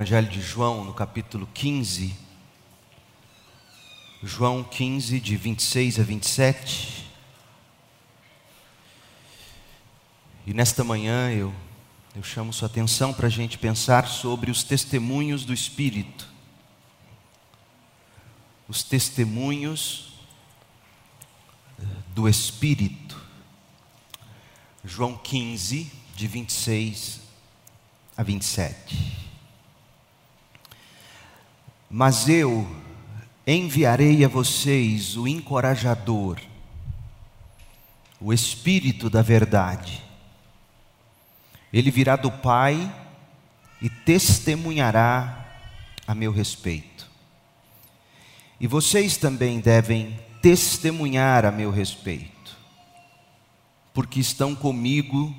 Evangelho de João, no capítulo 15. João 15, de 26 a 27. E nesta manhã eu, eu chamo sua atenção para a gente pensar sobre os testemunhos do Espírito. Os testemunhos eh, do Espírito. João 15, de 26 a 27. Mas eu enviarei a vocês o encorajador, o Espírito da Verdade. Ele virá do Pai e testemunhará a meu respeito. E vocês também devem testemunhar a meu respeito, porque estão comigo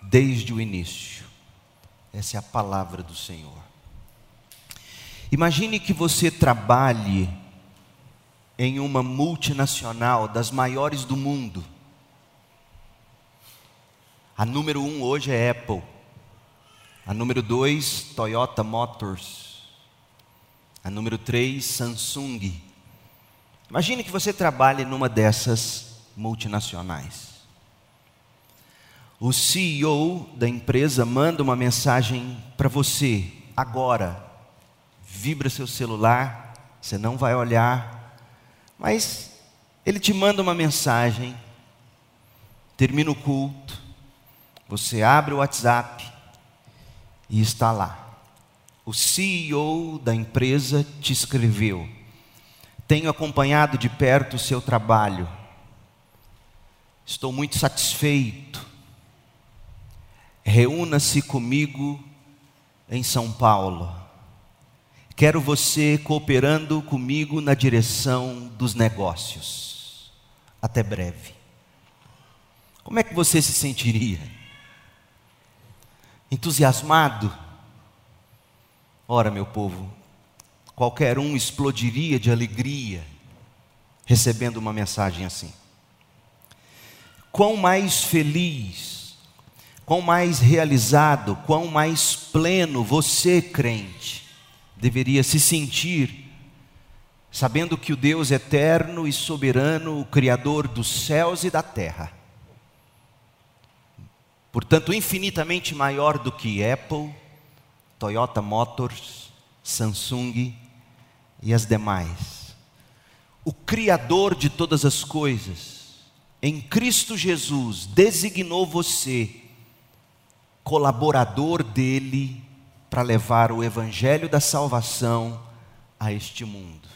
desde o início. Essa é a palavra do Senhor. Imagine que você trabalhe em uma multinacional das maiores do mundo. A número um hoje é Apple. A número dois, Toyota Motors. A número três, Samsung. Imagine que você trabalhe numa dessas multinacionais. O CEO da empresa manda uma mensagem para você agora vibra seu celular, você não vai olhar, mas ele te manda uma mensagem, termina o culto, você abre o WhatsApp e está lá. O CEO da empresa te escreveu: Tenho acompanhado de perto o seu trabalho, estou muito satisfeito. Reúna-se comigo em São Paulo Quero você cooperando comigo na direção dos negócios. Até breve. Como é que você se sentiria? Entusiasmado? Ora, meu povo, qualquer um explodiria de alegria recebendo uma mensagem assim. Quão mais feliz, quão mais realizado, quão mais pleno você, crente, deveria se sentir, sabendo que o Deus eterno e soberano, o Criador dos céus e da terra, portanto, infinitamente maior do que Apple, Toyota Motors, Samsung e as demais, o Criador de todas as coisas, em Cristo Jesus, designou você colaborador dele para levar o evangelho da salvação a este mundo.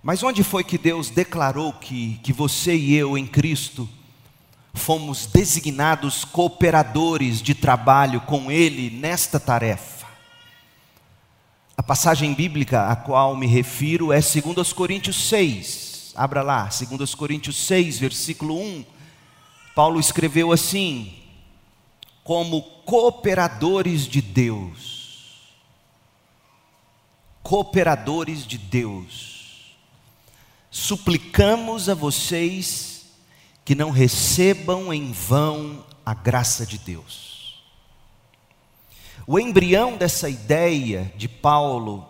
Mas onde foi que Deus declarou que, que você e eu em Cristo fomos designados cooperadores de trabalho com Ele nesta tarefa? A passagem bíblica a qual me refiro é 2 Coríntios 6. Abra lá, 2 Coríntios 6, versículo 1. Paulo escreveu assim: como cooperadores de Deus. Cooperadores de Deus. Suplicamos a vocês que não recebam em vão a graça de Deus. O embrião dessa ideia de Paulo,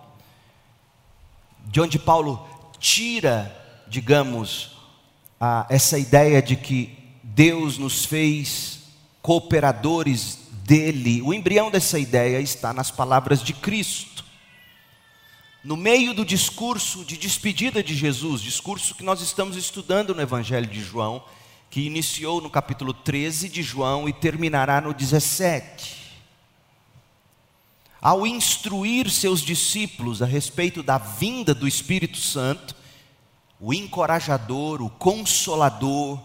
de onde Paulo tira, digamos, a, essa ideia de que Deus nos fez cooperadores dele. O embrião dessa ideia está nas palavras de Cristo. No meio do discurso de despedida de Jesus, discurso que nós estamos estudando no Evangelho de João, que iniciou no capítulo 13 de João e terminará no 17. Ao instruir seus discípulos a respeito da vinda do Espírito Santo, o encorajador, o consolador,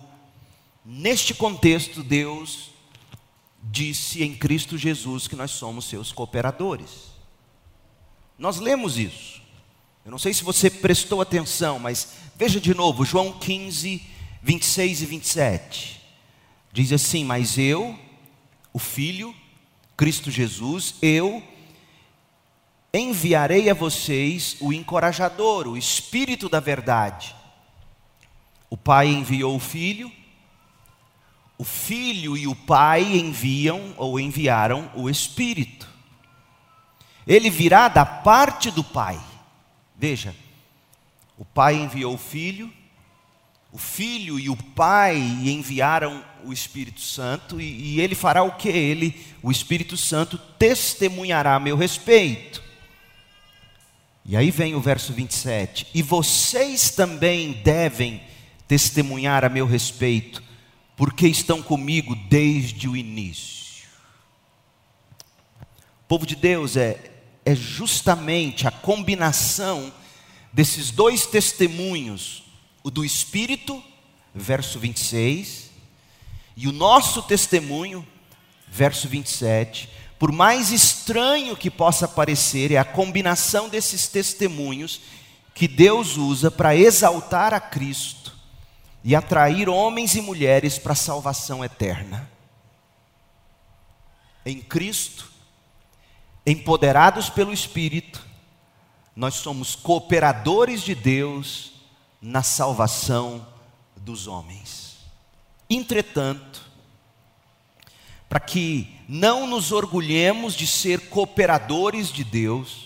neste contexto, Deus disse em Cristo Jesus que nós somos seus cooperadores. Nós lemos isso. Eu não sei se você prestou atenção, mas veja de novo, João 15, 26 e 27. Diz assim: Mas eu, o Filho, Cristo Jesus, eu enviarei a vocês o encorajador, o Espírito da Verdade. O Pai enviou o Filho, o Filho e o Pai enviam ou enviaram o Espírito. Ele virá da parte do Pai. Veja, o Pai enviou o Filho, o Filho e o Pai enviaram o Espírito Santo, e, e ele fará o que? Ele, o Espírito Santo, testemunhará a meu respeito. E aí vem o verso 27. E vocês também devem testemunhar a meu respeito, porque estão comigo desde o início. O povo de Deus é, é justamente a combinação desses dois testemunhos o do Espírito, verso 26, e o nosso testemunho, verso 27. Por mais estranho que possa parecer, é a combinação desses testemunhos que Deus usa para exaltar a Cristo e atrair homens e mulheres para a salvação eterna. Em Cristo, empoderados pelo Espírito, nós somos cooperadores de Deus na salvação dos homens. Entretanto, para que não nos orgulhemos de ser cooperadores de Deus,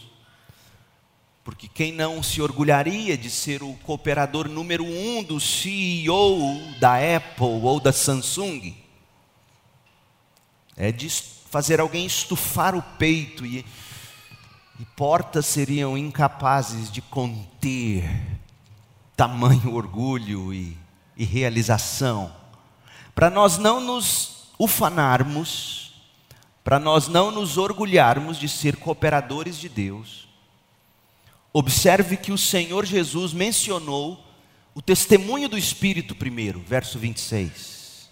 porque quem não se orgulharia de ser o cooperador número um do CEO da Apple ou da Samsung? É de fazer alguém estufar o peito e, e portas seriam incapazes de conter tamanho orgulho e, e realização, para nós não nos ufanarmos, para nós não nos orgulharmos de ser cooperadores de Deus. Observe que o Senhor Jesus mencionou o testemunho do Espírito primeiro, verso 26.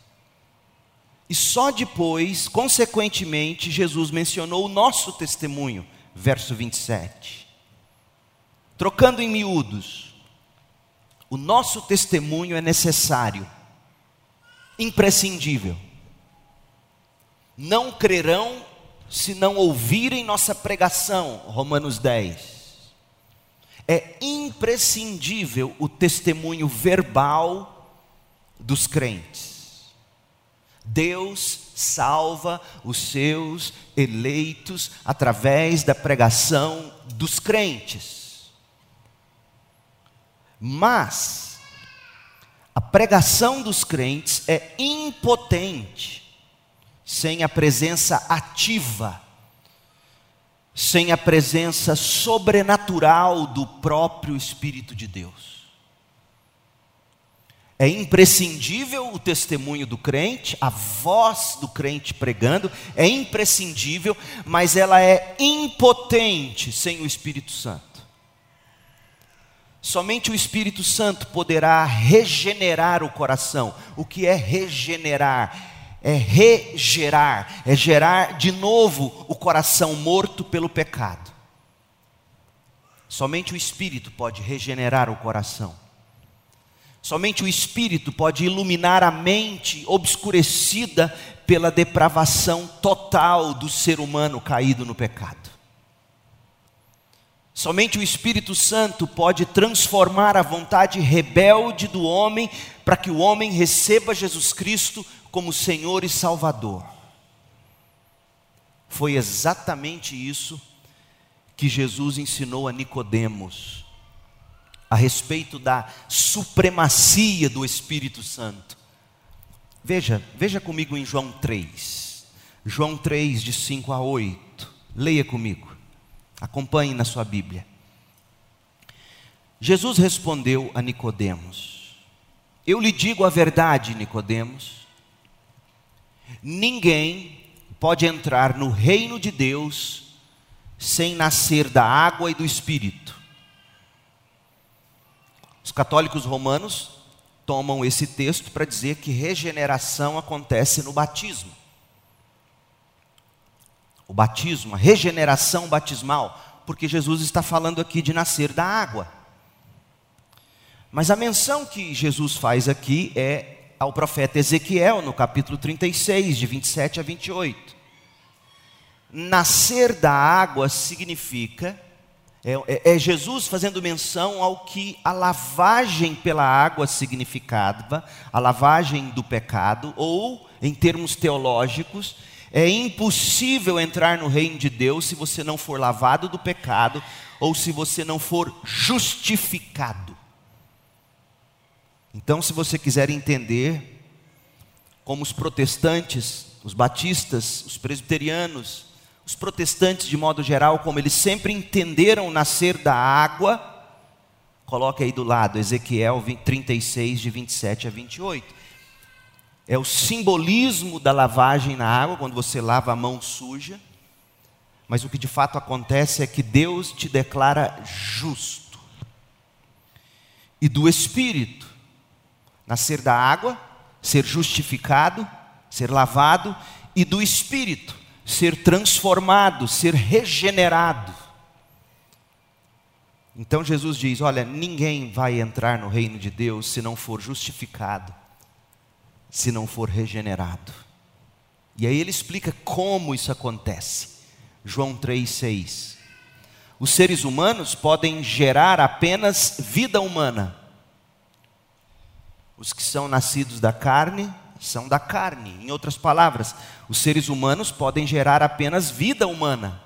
E só depois, consequentemente, Jesus mencionou o nosso testemunho, verso 27. Trocando em miúdos, o nosso testemunho é necessário, imprescindível. Não crerão se não ouvirem nossa pregação, Romanos 10. É imprescindível o testemunho verbal dos crentes. Deus salva os seus eleitos através da pregação dos crentes. Mas a pregação dos crentes é impotente sem a presença ativa, sem a presença sobrenatural do próprio Espírito de Deus. É imprescindível o testemunho do crente, a voz do crente pregando, é imprescindível, mas ela é impotente sem o Espírito Santo. Somente o Espírito Santo poderá regenerar o coração. O que é regenerar? É regerar, é gerar de novo o coração morto pelo pecado. Somente o Espírito pode regenerar o coração. Somente o Espírito pode iluminar a mente obscurecida pela depravação total do ser humano caído no pecado. Somente o Espírito Santo pode transformar a vontade rebelde do homem para que o homem receba Jesus Cristo como Senhor e Salvador. Foi exatamente isso que Jesus ensinou a Nicodemos a respeito da supremacia do Espírito Santo. Veja, veja comigo em João 3. João 3 de 5 a 8. Leia comigo. Acompanhe na sua Bíblia. Jesus respondeu a Nicodemos: Eu lhe digo a verdade, Nicodemos. Ninguém pode entrar no reino de Deus sem nascer da água e do espírito. Os católicos romanos tomam esse texto para dizer que regeneração acontece no batismo o batismo, a regeneração batismal, porque Jesus está falando aqui de nascer da água. Mas a menção que Jesus faz aqui é ao profeta Ezequiel, no capítulo 36, de 27 a 28. Nascer da água significa É, é, é, Jesus fazendo menção ao que a lavagem pela água significava, a lavagem do pecado, ou, em termos teológicos, é impossível entrar no reino de Deus se você não for lavado do pecado ou se você não for justificado. Então, se você quiser entender como os protestantes, os batistas, os presbiterianos, os protestantes de modo geral, como eles sempre entenderam nascer da água, coloque aí do lado Ezequiel 36, de 27 a 28. É o simbolismo da lavagem na água, quando você lava a mão suja. Mas o que de fato acontece é que Deus te declara justo. E do Espírito, nascer da água, ser justificado, ser lavado, e do Espírito, ser transformado, ser regenerado. Então Jesus diz: Olha, ninguém vai entrar no reino de Deus se não for justificado, se não for regenerado. E aí ele explica como isso acontece. João 3,6. Os seres humanos podem gerar apenas vida humana. Os que são nascidos da carne são da carne. Em outras palavras, os seres humanos podem gerar apenas vida humana.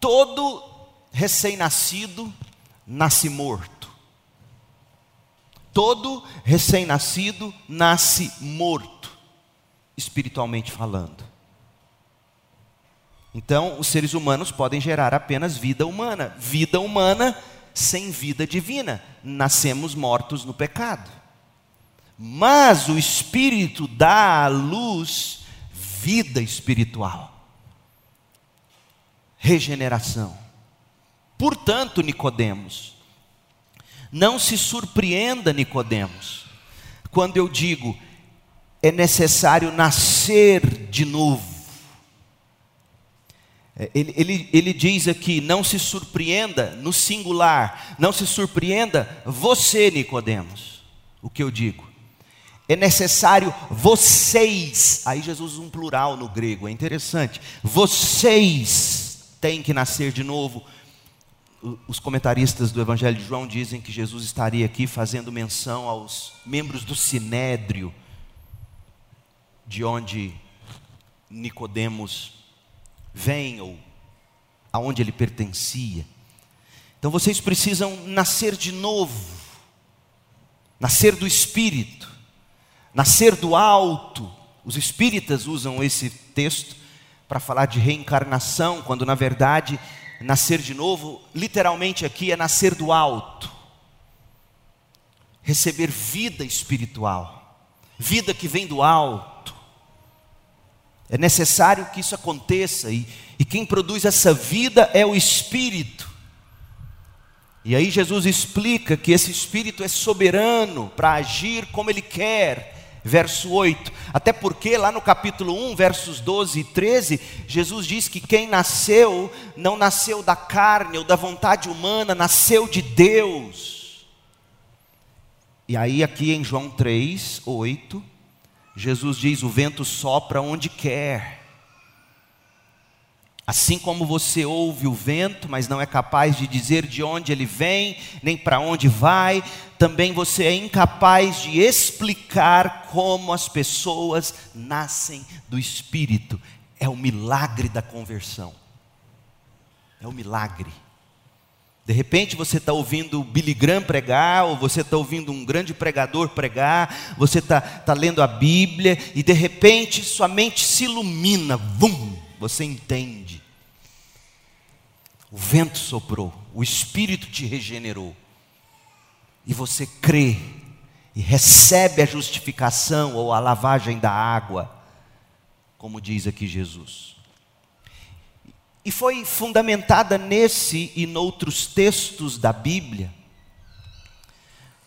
Todo recém-nascido nasce morto. Todo recém-nascido nasce morto, espiritualmente falando. Então, os seres humanos podem gerar apenas vida humana. Vida humana sem vida divina. Nascemos mortos no pecado. Mas o Espírito dá à luz vida espiritual, regeneração. Portanto, Nicodemos, não se surpreenda, Nicodemos, quando eu digo é necessário nascer de novo. É, ele, ele, ele diz aqui: não se surpreenda no singular, não se surpreenda você, Nicodemos. O que eu digo? É necessário vocês, aí Jesus usa um plural no grego, é interessante. Vocês têm que nascer de novo. Os comentaristas do Evangelho de João dizem que Jesus estaria aqui fazendo menção aos membros do sinédrio, de onde Nicodemos vem ou aonde ele pertencia. Então vocês precisam nascer de novo, nascer do Espírito nascer do alto. Os espíritas usam esse texto para falar de reencarnação, quando na verdade nascer de novo, literalmente aqui é nascer do alto. Receber vida espiritual, vida que vem do alto. É necessário que isso aconteça, e, e quem produz essa vida é o Espírito. E aí Jesus explica que esse Espírito é soberano para agir como Ele quer, verso 8. Até porque lá no capítulo 1, versos 12 e 13, Jesus diz que quem nasceu não nasceu da carne ou da vontade humana, nasceu de Deus. E aí, aqui em João 3, 8, Jesus diz: O vento sopra onde quer. Assim como você ouve o vento, mas não é capaz de dizer de onde ele vem, nem para onde vai, também você é incapaz de explicar como as pessoas nascem do Espírito. É o milagre da conversão. É o milagre. De repente você está ouvindo Billy Graham pregar, ou você está ouvindo um grande pregador pregar, você está tá lendo a Bíblia, e de repente sua mente se ilumina, vum, você entende. O vento soprou, o Espírito te regenerou, e você crê, e recebe a justificação ou a lavagem da água, como diz aqui Jesus. E foi fundamentada nesse e noutros textos da Bíblia,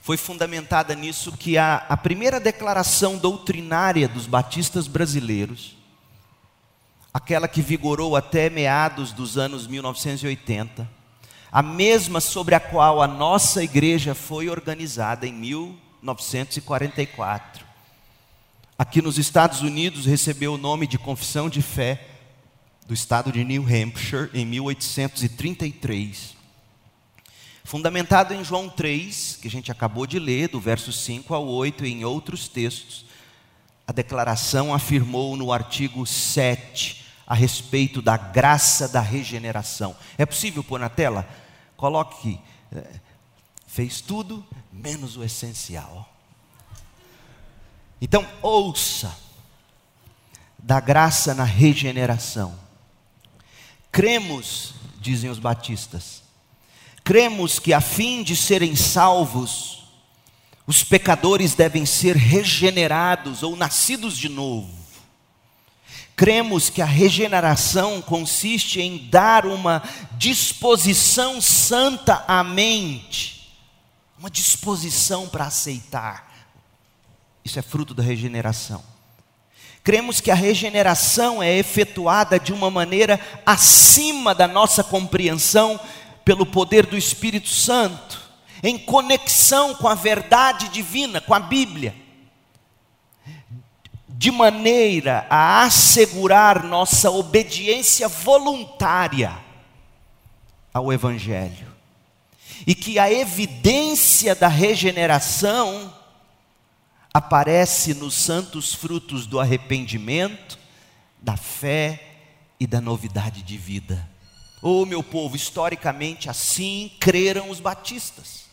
foi fundamentada nisso que a, a primeira declaração doutrinária dos batistas brasileiros, aquela que vigorou até meados dos anos 1980, a mesma sobre a qual a nossa igreja foi organizada em 1944. Aqui nos Estados Unidos recebeu o nome de Confissão de Fé do estado de New Hampshire em 1833. fundamentado em João 3, que a gente acabou de ler, do verso 5 ao 8, e em outros textos, a declaração afirmou no artigo 7 a respeito da graça da regeneração. É possível pôr na tela? Coloque. É, fez tudo menos o essencial. Então, ouça da graça na regeneração. Cremos, dizem os batistas, cremos que a fim de serem salvos, os pecadores devem ser regenerados ou nascidos de novo. Cremos que a regeneração consiste em dar uma disposição santa à mente, uma disposição para aceitar. Isso é fruto da regeneração. Cremos que a regeneração é efetuada de uma maneira acima da nossa compreensão pelo poder do Espírito Santo, em conexão com a verdade divina, com a Bíblia de maneira a assegurar nossa obediência voluntária ao Evangelho. E que a evidência da regeneração aparece nos santos frutos do arrependimento, da fé e da novidade de vida. Oh, meu povo, historicamente assim creram os batistas.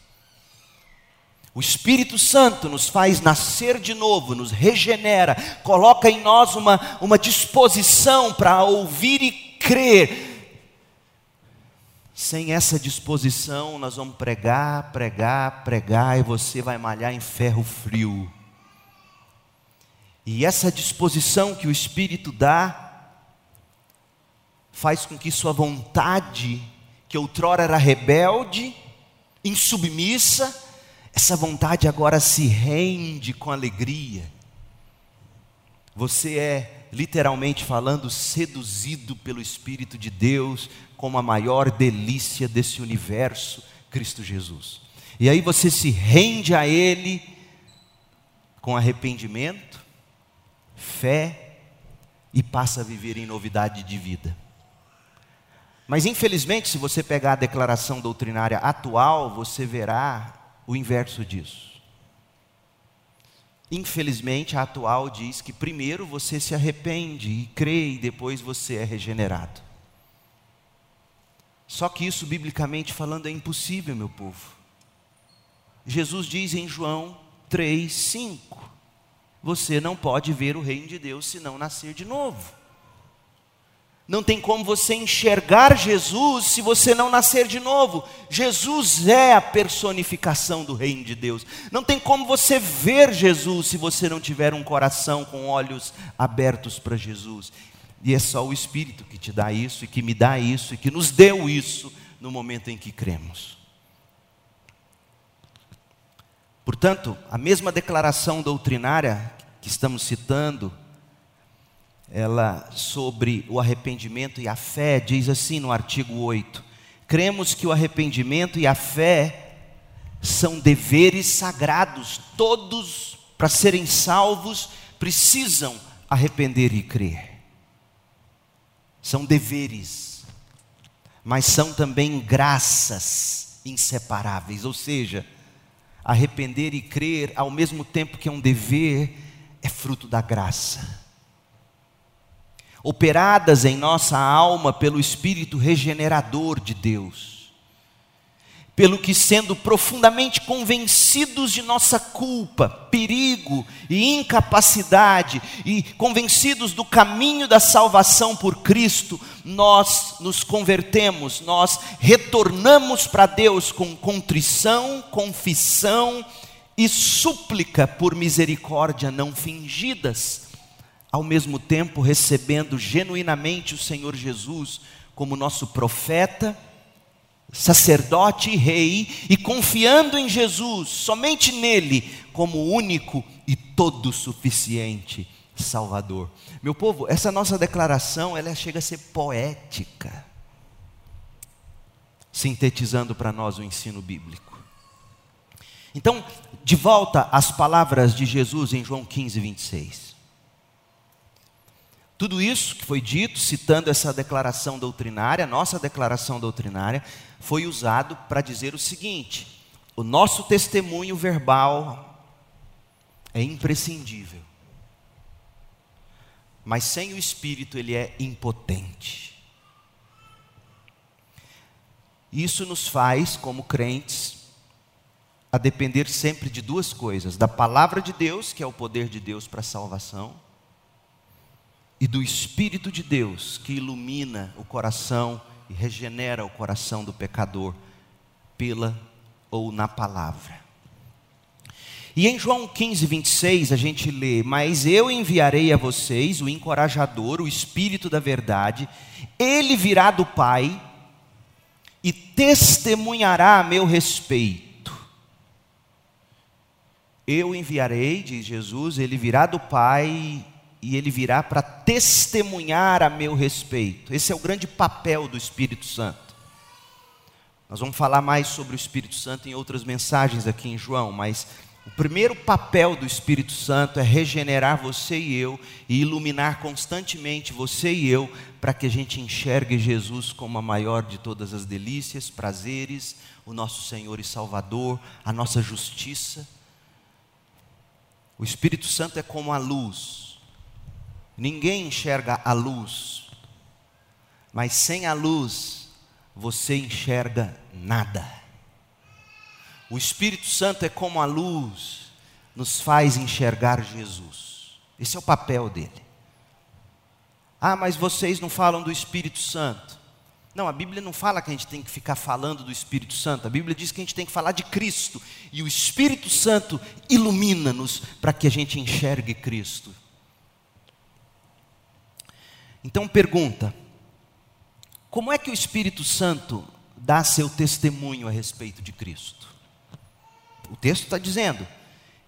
O Espírito Santo nos faz nascer de novo, nos regenera, coloca em nós uma, uma disposição para ouvir e crer. Sem essa disposição, nós vamos pregar, pregar, pregar, e você vai malhar em ferro frio. E essa disposição que o Espírito dá, faz com que sua vontade, que outrora era rebelde, insubmissa, essa vontade agora se rende com alegria. Você é, literalmente falando, seduzido pelo Espírito de Deus como a maior delícia desse universo, Cristo Jesus. E aí você se rende a Ele com arrependimento, fé e passa a viver em novidade de vida. Mas infelizmente, se você pegar a declaração doutrinária atual, você verá o inverso disso. Infelizmente, a atual diz que primeiro você se arrepende e crê e depois você é regenerado. Só que isso, biblicamente falando, é impossível, meu povo. Jesus diz em João 3, 5: Você não pode ver o reino de Deus se não nascer de novo. Não tem como você enxergar Jesus se você não nascer de novo. Jesus é a personificação do reino de Deus. Não tem como você ver Jesus se você não tiver um coração com olhos abertos para Jesus. E é só o Espírito que te dá isso e que me dá isso e que nos deu isso no momento em que cremos. Portanto, a mesma declaração doutrinária que estamos citando, ela sobre o arrependimento e a fé diz assim no artigo 8: Cremos que o arrependimento e a fé são deveres sagrados, todos para serem salvos precisam arrepender e crer. São deveres, mas são também graças inseparáveis, ou seja, arrepender e crer ao mesmo tempo que é um dever, é fruto da graça operadas em nossa alma pelo Espírito regenerador de Deus, pelo que, sendo profundamente convencidos de nossa culpa, perigo e incapacidade, e convencidos do caminho da salvação por Cristo, nós nos convertemos, nós retornamos para Deus com contrição, confissão e súplica por misericórdia não fingidas ao mesmo tempo recebendo genuinamente o Senhor Jesus como nosso profeta, sacerdote e rei, e confiando em Jesus, somente nele, como único e todo suficiente Salvador. Meu povo, essa nossa declaração, ela chega a ser poética, sintetizando para nós o ensino bíblico. Então, de volta às palavras de Jesus em João 15, 26. Tudo isso que foi dito, citando essa declaração doutrinária, nossa declaração doutrinária, foi usado para dizer o seguinte: o nosso testemunho verbal é imprescindível, mas sem o Espírito ele é impotente. Isso nos faz, como crentes, a depender sempre de duas coisas: da palavra de Deus, que é o poder de Deus para a salvação, e do Espírito de Deus que ilumina o coração e regenera o coração do pecador pela ou na palavra. E em João 15, 26, a gente lê: Mas eu enviarei a vocês o encorajador, o Espírito da Verdade, ele virá do Pai e testemunhará a meu respeito. Eu enviarei, diz Jesus, ele virá do Pai e ele virá para testemunhar a meu respeito. Esse é o grande papel do Espírito Santo. Nós vamos falar mais sobre o Espírito Santo em outras mensagens aqui em João, mas o primeiro papel do Espírito Santo é regenerar você e eu e iluminar constantemente você e eu para que a gente enxergue Jesus como a maior de todas as delícias, prazeres, o nosso Senhor e Salvador, a nossa justiça. O Espírito Santo é como a luz Ninguém enxerga a luz, mas sem a luz você enxerga nada. O Espírito Santo é como a luz, nos faz enxergar Jesus. Esse é o papel dele. Ah, mas vocês não falam do Espírito Santo. Não, a Bíblia não fala que a gente tem que ficar falando do Espírito Santo. A Bíblia diz que a gente tem que falar de Cristo. E o Espírito Santo ilumina-nos para que a gente enxergue Cristo. Então pergunta: como é que o Espírito Santo dá seu testemunho a respeito de Cristo? O texto está dizendo: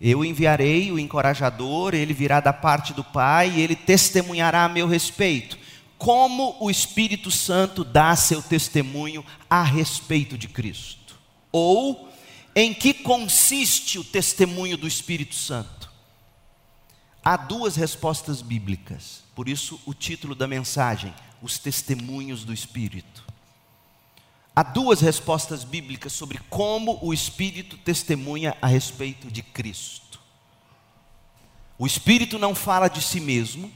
Eu enviarei o encorajador, ele virá da parte do Pai e ele testemunhará a meu respeito. Como o Espírito Santo dá seu testemunho a respeito de Cristo? Ou em que consiste o testemunho do Espírito Santo? Há duas respostas bíblicas. Por isso, o título da mensagem: Os Testemunhos do Espírito. Há duas respostas bíblicas sobre como o Espírito testemunha a respeito de Cristo. O Espírito não fala de si mesmo,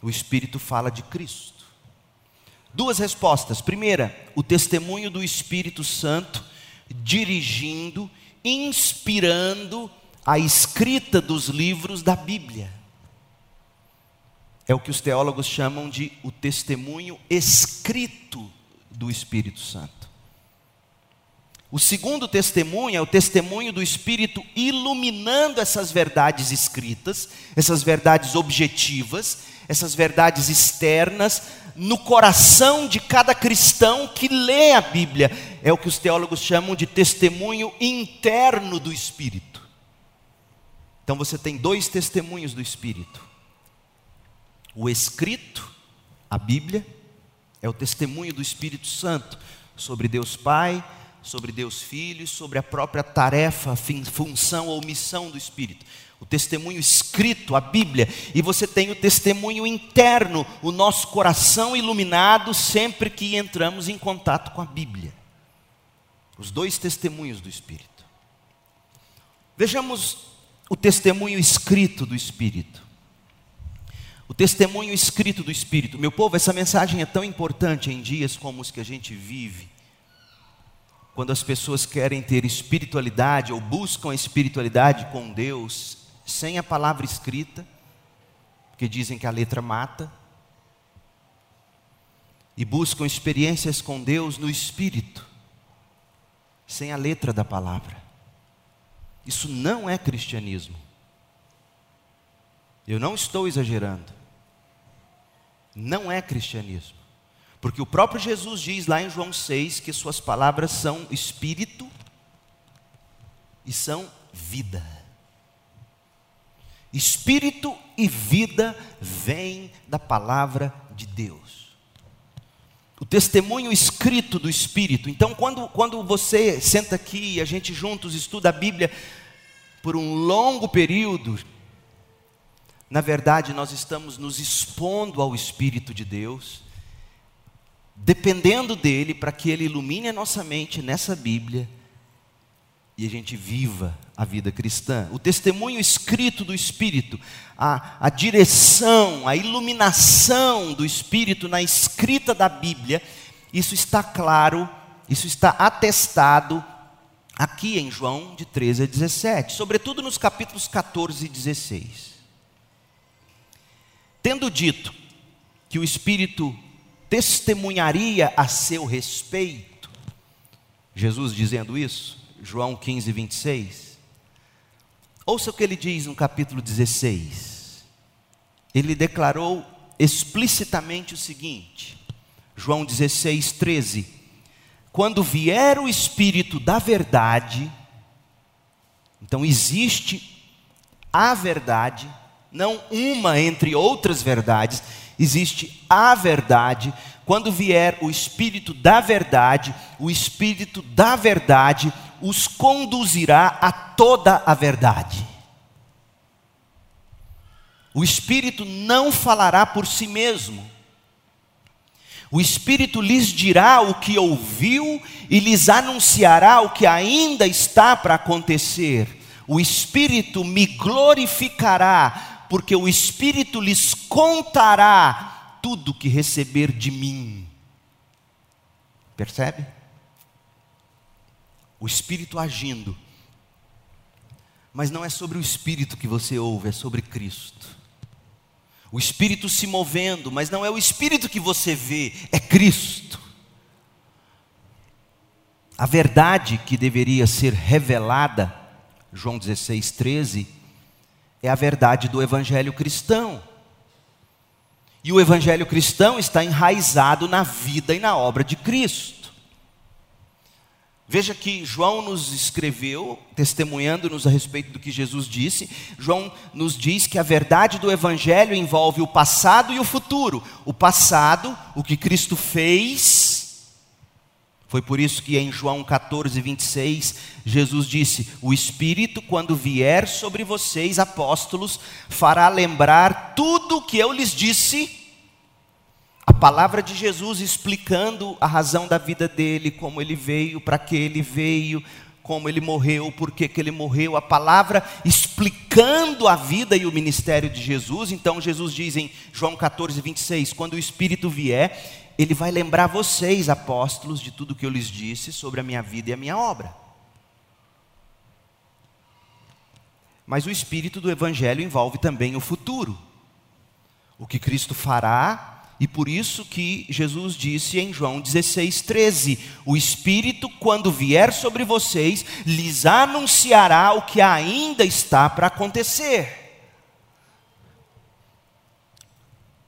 o Espírito fala de Cristo. Duas respostas. Primeira, o testemunho do Espírito Santo dirigindo, inspirando a escrita dos livros da Bíblia é o que os teólogos chamam de o testemunho escrito do Espírito Santo. O segundo testemunho é o testemunho do Espírito iluminando essas verdades escritas, essas verdades objetivas, essas verdades externas, no coração de cada cristão que lê a Bíblia. É o que os teólogos chamam de testemunho interno do Espírito. Então você tem dois testemunhos do Espírito o escrito, a Bíblia, é o testemunho do Espírito Santo sobre Deus Pai, sobre Deus Filho, sobre a própria tarefa, função ou missão do Espírito. O testemunho escrito, a Bíblia, e você tem o testemunho interno, o nosso coração iluminado sempre que entramos em contato com a Bíblia. Os dois testemunhos do Espírito. Vejamos o testemunho escrito do Espírito o testemunho escrito do Espírito. Meu povo, essa mensagem é tão importante em dias como os que a gente vive, quando as pessoas querem ter espiritualidade ou buscam a espiritualidade com Deus sem a palavra escrita, porque dizem que a letra mata, e buscam experiências com Deus no Espírito, sem a letra da palavra. Isso não é cristianismo. Eu não estou exagerando não é cristianismo. Porque o próprio Jesus diz lá em João 6 que suas palavras são espírito e são vida. Espírito e vida vêm da palavra de Deus. O testemunho escrito do Espírito. Então, quando, quando você senta aqui e a gente juntos estuda a Bíblia por um longo período, Na verdade, nós estamos nos expondo ao Espírito de Deus, dependendo dele para que ele ilumine a nossa mente nessa Bíblia e a gente viva a vida cristã. O testemunho escrito do Espírito, a, a direção, a iluminação do Espírito na escrita da Bíblia, isso está claro, isso está atestado aqui em João de 13 a 17, sobretudo nos capítulos 14 e 16. Tendo dito que o Espírito testemunharia a seu respeito, Jesus dizendo isso, João 15, 26. Ouça o que ele diz no capítulo 16. Ele declarou explicitamente o seguinte, João 16, 13: Quando vier o Espírito da verdade, então existe a verdade, não uma entre outras verdades, existe a verdade. Quando vier o Espírito da verdade, o Espírito da verdade os conduzirá a toda a verdade. O Espírito não falará por si mesmo. O Espírito lhes dirá o que ouviu e lhes anunciará o que ainda está para acontecer. O Espírito me glorificará porque o Espírito lhes contará tudo que receber de mim. Percebe? O Espírito agindo. Mas não é sobre o Espírito que você ouve, é sobre Cristo. O Espírito se movendo, mas não é o Espírito que você vê, é Cristo. A verdade que deveria ser revelada, João 16, 13, é a verdade do Evangelho cristão. E o Evangelho cristão está enraizado na vida e na obra de Cristo. Veja que João nos escreveu, testemunhando-nos a respeito do que Jesus disse. João nos diz que a verdade do Evangelho envolve o passado e o futuro. O passado, o que Cristo fez, foi por isso que em João 14, 26, Jesus disse: O Espírito, quando vier sobre vocês, apóstolos, fará lembrar tudo o que eu lhes disse. A palavra de Jesus explicando a razão da vida dele, como ele veio, para que ele veio, como ele morreu, por que ele morreu, a palavra explicando a vida e o ministério de Jesus. Então Jesus diz em João 14, 26: Quando o Espírito vier, ele vai lembrar vocês, apóstolos, de tudo que eu lhes disse sobre a minha vida e a minha obra. Mas o espírito do Evangelho envolve também o futuro, o que Cristo fará, e por isso que Jesus disse em João 16, 13: O Espírito, quando vier sobre vocês, lhes anunciará o que ainda está para acontecer.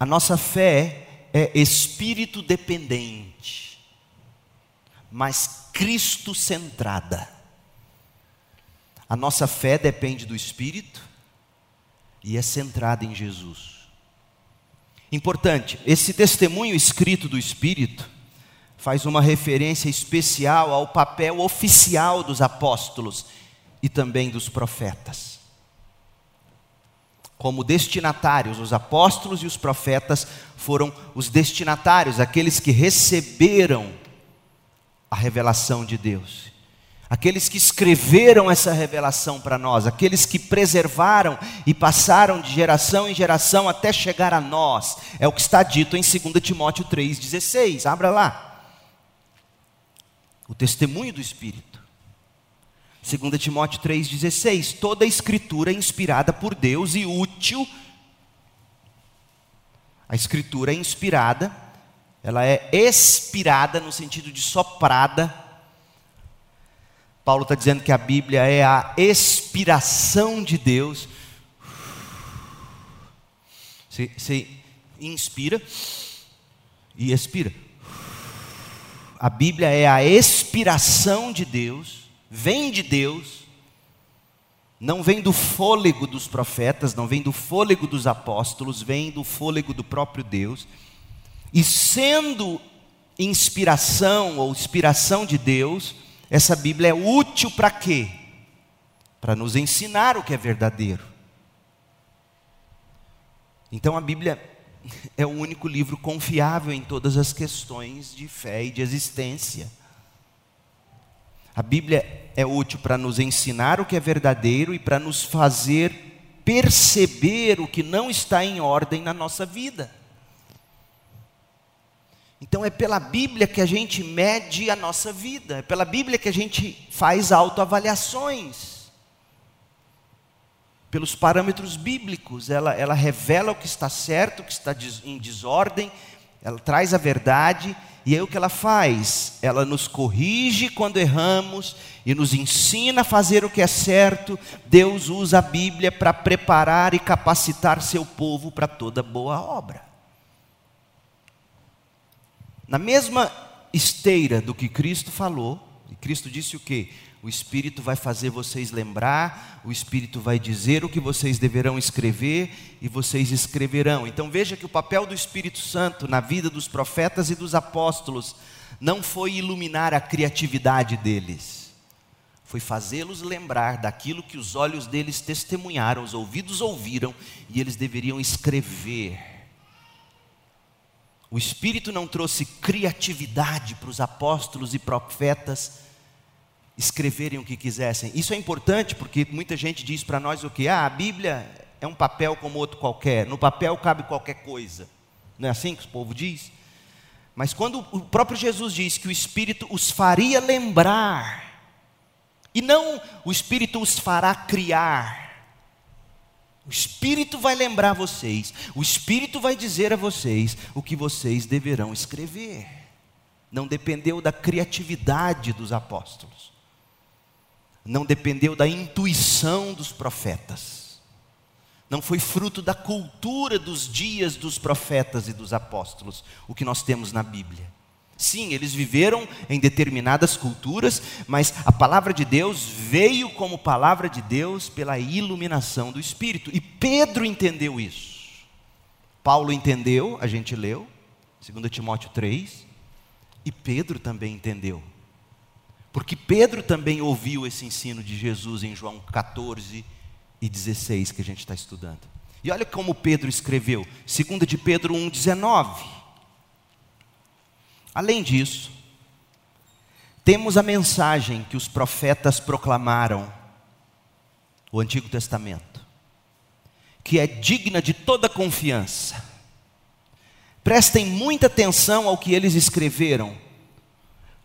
A nossa fé é espírito dependente, mas Cristo centrada. A nossa fé depende do Espírito e é centrada em Jesus. Importante, esse testemunho escrito do Espírito faz uma referência especial ao papel oficial dos apóstolos e também dos profetas como destinatários. Os apóstolos e os profetas foram os destinatários, aqueles que receberam a revelação de Deus. Aqueles que escreveram essa revelação para nós, aqueles que preservaram e passaram de geração em geração até chegar a nós. É o que está dito em 2 Timóteo 3,16. Abra lá. O testemunho do Espírito. 2 Timóteo 3,16: toda a escritura é inspirada por Deus e útil. A escritura é inspirada, ela é expirada no sentido de soprada. Paulo está dizendo que a Bíblia é a expiração de Deus. Você, você inspira e expira. A Bíblia é a expiração de Deus vem de Deus, não vem do fôlego dos profetas, não vem do fôlego dos apóstolos, vem do fôlego do próprio Deus, e sendo inspiração ou inspiração de Deus, essa Bíblia é útil para quê? Para nos ensinar o que é verdadeiro. Então a Bíblia é o único livro confiável em todas as questões de fé e de existência. A Bíblia é útil para nos ensinar o que é verdadeiro e para nos fazer perceber o que não está em ordem na nossa vida. Então é pela Bíblia que a gente mede a nossa vida, é pela Bíblia que a gente faz autoavaliações. Pelos parâmetros bíblicos, ela, ela revela o que está certo, o que está em desordem, ela traz a verdade, e aí o que ela faz? Ela nos corrige quando erramos e nos ensina a fazer o que é certo. Deus usa a Bíblia para preparar e capacitar seu povo para toda boa obra. Na mesma esteira do que Cristo falou, e Cristo disse o quê? O Espírito vai fazer vocês lembrar, o Espírito vai dizer o que vocês deverão escrever e vocês escreverão. Então veja que o papel do Espírito Santo na vida dos profetas e dos apóstolos não foi iluminar a criatividade deles, foi fazê-los lembrar daquilo que os olhos deles testemunharam, os ouvidos ouviram e eles deveriam escrever. O Espírito não trouxe criatividade para os apóstolos e profetas escreverem o que quisessem. Isso é importante porque muita gente diz para nós o que? Ah, a Bíblia é um papel como outro qualquer. No papel cabe qualquer coisa. Não é assim que o povo diz? Mas quando o próprio Jesus diz que o Espírito os faria lembrar, e não o Espírito os fará criar, o Espírito vai lembrar vocês, o Espírito vai dizer a vocês o que vocês deverão escrever. Não dependeu da criatividade dos apóstolos, não dependeu da intuição dos profetas, não foi fruto da cultura dos dias dos profetas e dos apóstolos, o que nós temos na Bíblia. Sim, eles viveram em determinadas culturas, mas a palavra de Deus veio como palavra de Deus pela iluminação do Espírito. E Pedro entendeu isso. Paulo entendeu, a gente leu, 2 Timóteo 3, e Pedro também entendeu. Porque Pedro também ouviu esse ensino de Jesus em João 14 e 16 que a gente está estudando. E olha como Pedro escreveu, 2 de Pedro 1,19. Além disso, temos a mensagem que os profetas proclamaram, o Antigo Testamento, que é digna de toda confiança. Prestem muita atenção ao que eles escreveram,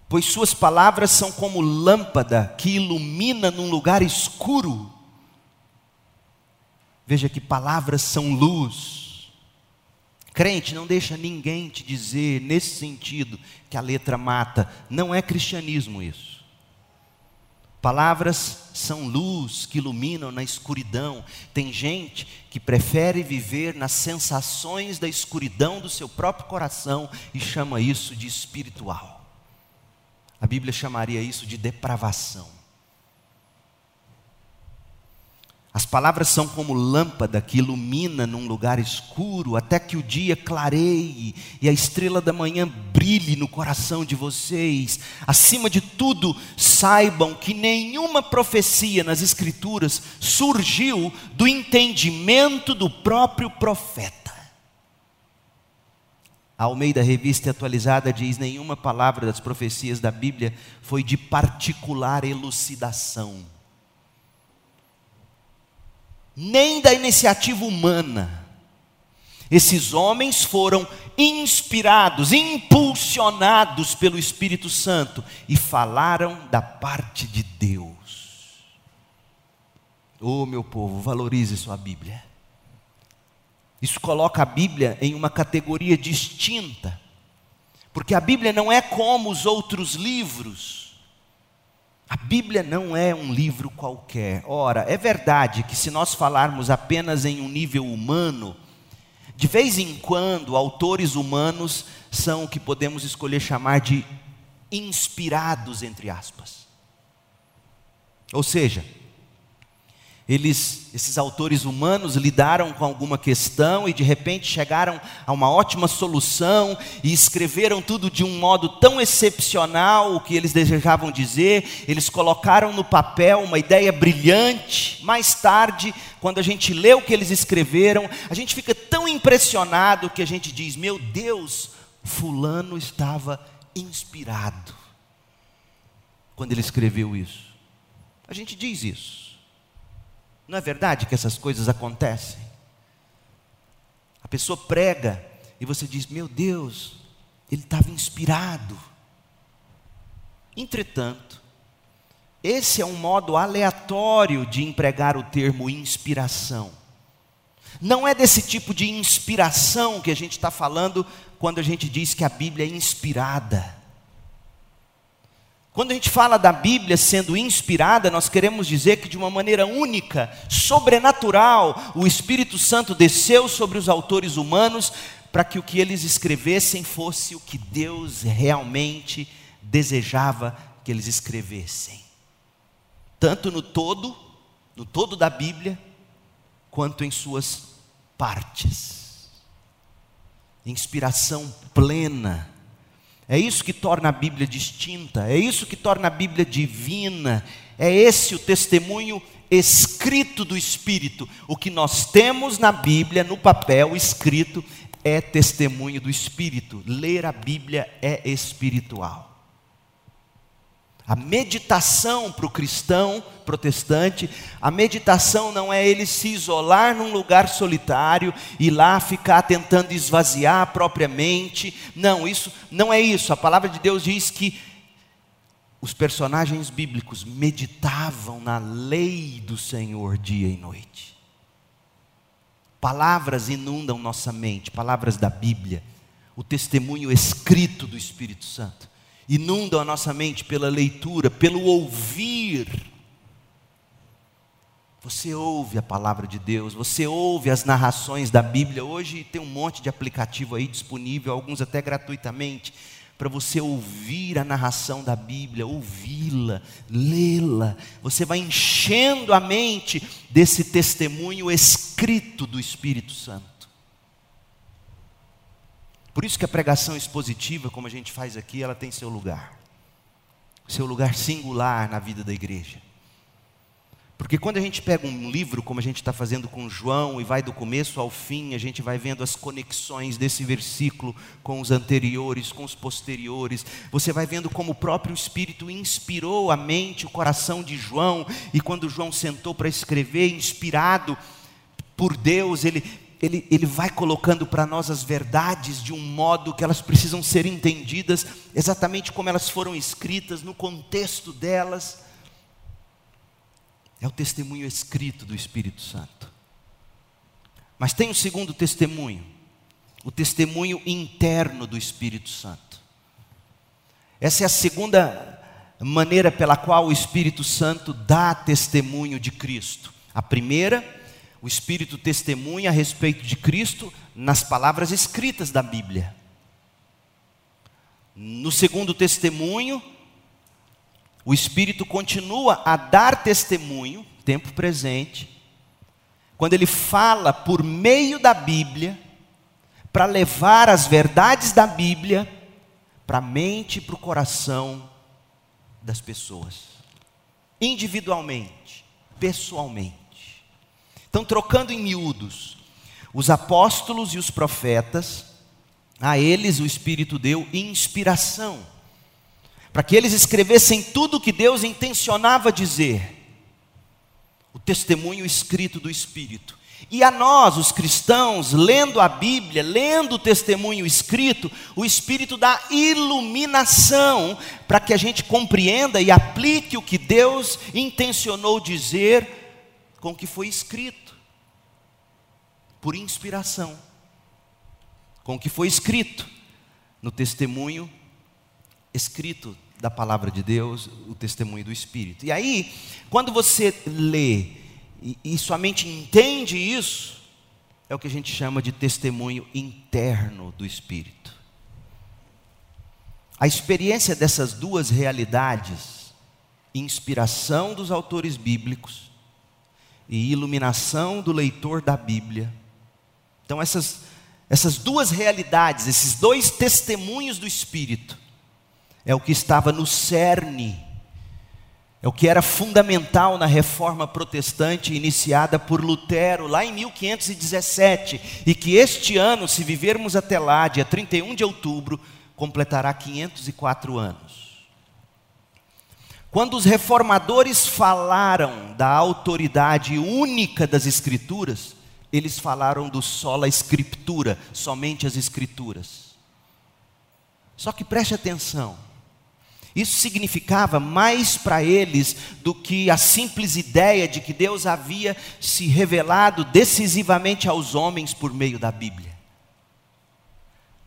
pois suas palavras são como lâmpada que ilumina num lugar escuro. Veja que palavras são luz Crente, não deixa ninguém te dizer nesse sentido que a letra mata. Não é cristianismo isso. Palavras são luz que iluminam na escuridão. Tem gente que prefere viver nas sensações da escuridão do seu próprio coração e chama isso de espiritual. A Bíblia chamaria isso de depravação. As palavras são como lâmpada que ilumina num lugar escuro, até que o dia clareie e a estrela da manhã brilhe no coração de vocês. Acima de tudo, saibam que nenhuma profecia nas Escrituras surgiu do entendimento do próprio profeta. A Almeida Revista Atualizada diz: nenhuma palavra das profecias da Bíblia foi de particular elucidação nem da iniciativa humana. Esses homens foram inspirados, impulsionados pelo Espírito Santo e falaram da parte de Deus. Oh, meu povo, valorize sua Bíblia. Isso coloca a Bíblia em uma categoria distinta, porque a Bíblia não é como os outros livros a Bíblia não é um livro qualquer. Ora, é verdade que se nós falarmos apenas em um nível humano, de vez em quando autores humanos são o que podemos escolher chamar de inspirados, entre aspas. Ou seja, Eles, esses autores humanos lidaram com alguma questão e de repente chegaram a uma ótima solução e escreveram tudo de um modo tão excepcional o que eles desejavam dizer, eles colocaram no papel uma ideia brilhante. Mais tarde, quando a gente lê o que eles escreveram, a gente fica tão impressionado que a gente diz: "Meu Deus, fulano estava inspirado quando ele escreveu isso". A gente diz isso. Não é verdade que essas coisas acontecem? A pessoa prega e você diz: Meu Deus, ele estava inspirado. Entretanto, esse é um modo aleatório de empregar o termo inspiração. Não é desse tipo de inspiração que a gente está falando quando a gente diz que a Bíblia é inspirada. Quando a gente fala da Bíblia sendo inspirada, nós queremos dizer que de uma maneira única, sobrenatural, o Espírito Santo desceu sobre os autores humanos para que o que eles escrevessem fosse o que Deus realmente desejava que eles escrevessem. Tanto no todo, no todo da Bíblia, quanto em suas partes. Inspiração plena é isso que torna a Bíblia distinta, é isso que torna a Bíblia divina, é esse o testemunho escrito do Espírito. O que nós temos na Bíblia, no papel escrito, é testemunho do Espírito. Ler a Bíblia é espiritual. A meditação para o cristão protestante, a meditação não é ele se isolar num lugar solitário e lá ficar tentando esvaziar a própria mente. Não, isso não é isso. A palavra de Deus diz que os personagens bíblicos meditavam na lei do Senhor dia e noite. Palavras inundam nossa mente, palavras da Bíblia, o testemunho escrito do Espírito Santo inundam a nossa mente pela leitura, pelo ouvir. Você ouve a palavra de Deus, você ouve as narrações da Bíblia. Hoje tem um monte de aplicativo aí disponível, alguns até gratuitamente, para você ouvir a narração da Bíblia, ouvi-la, lê-la. Você vai enchendo a mente desse testemunho escrito do Espírito Santo. Por isso que a pregação expositiva, como a gente faz aqui, ela tem seu lugar. Seu lugar singular na vida da igreja. Porque quando a gente pega um livro, como a gente está fazendo com João, e vai do começo ao fim, a gente vai vendo as conexões desse versículo com os anteriores, com os posteriores. Você vai vendo como o próprio Espírito inspirou a mente, o coração de João, e quando João sentou para escrever, inspirado por Deus, ele ele, ele vai colocando para nós as verdades de um modo que elas precisam ser entendidas exatamente como elas foram escritas, no contexto delas. É o testemunho escrito do Espírito Santo. Mas tem um segundo testemunho, o testemunho interno do Espírito Santo. Essa é a segunda maneira pela qual o Espírito Santo dá testemunho de Cristo. A primeira o Espírito testemunha a respeito de Cristo nas palavras escritas da Bíblia. No segundo testemunho, o Espírito continua a dar testemunho, tempo presente, quando ele fala por meio da Bíblia, para levar as verdades da Bíblia para a mente e para o coração das pessoas, individualmente, pessoalmente. Então, trocando em miúdos, os apóstolos e os profetas, a eles o Espírito deu inspiração, para que eles escrevessem tudo o que Deus intencionava dizer, o testemunho escrito do Espírito. E a nós, os cristãos, lendo a Bíblia, lendo o testemunho escrito, o Espírito dá iluminação para que a gente compreenda e aplique o que Deus intencionou dizer com o que foi escrito por inspiração, com o que foi escrito no testemunho escrito da palavra de Deus, o testemunho do Espírito. E aí, quando você lê e, e sua mente entende isso, é o que a gente chama de testemunho interno do Espírito. A experiência dessas duas realidades, inspiração dos autores bíblicos e iluminação do leitor da Bíblia. Então, essas, essas duas realidades, esses dois testemunhos do Espírito, é o que estava no cerne, é o que era fundamental na reforma protestante iniciada por Lutero lá em 1517, e que este ano, se vivermos até lá, dia 31 de outubro, completará 504 anos. Quando os reformadores falaram da autoridade única das Escrituras, eles falaram do sola Escritura, somente as Escrituras. Só que preste atenção, isso significava mais para eles do que a simples ideia de que Deus havia se revelado decisivamente aos homens por meio da Bíblia.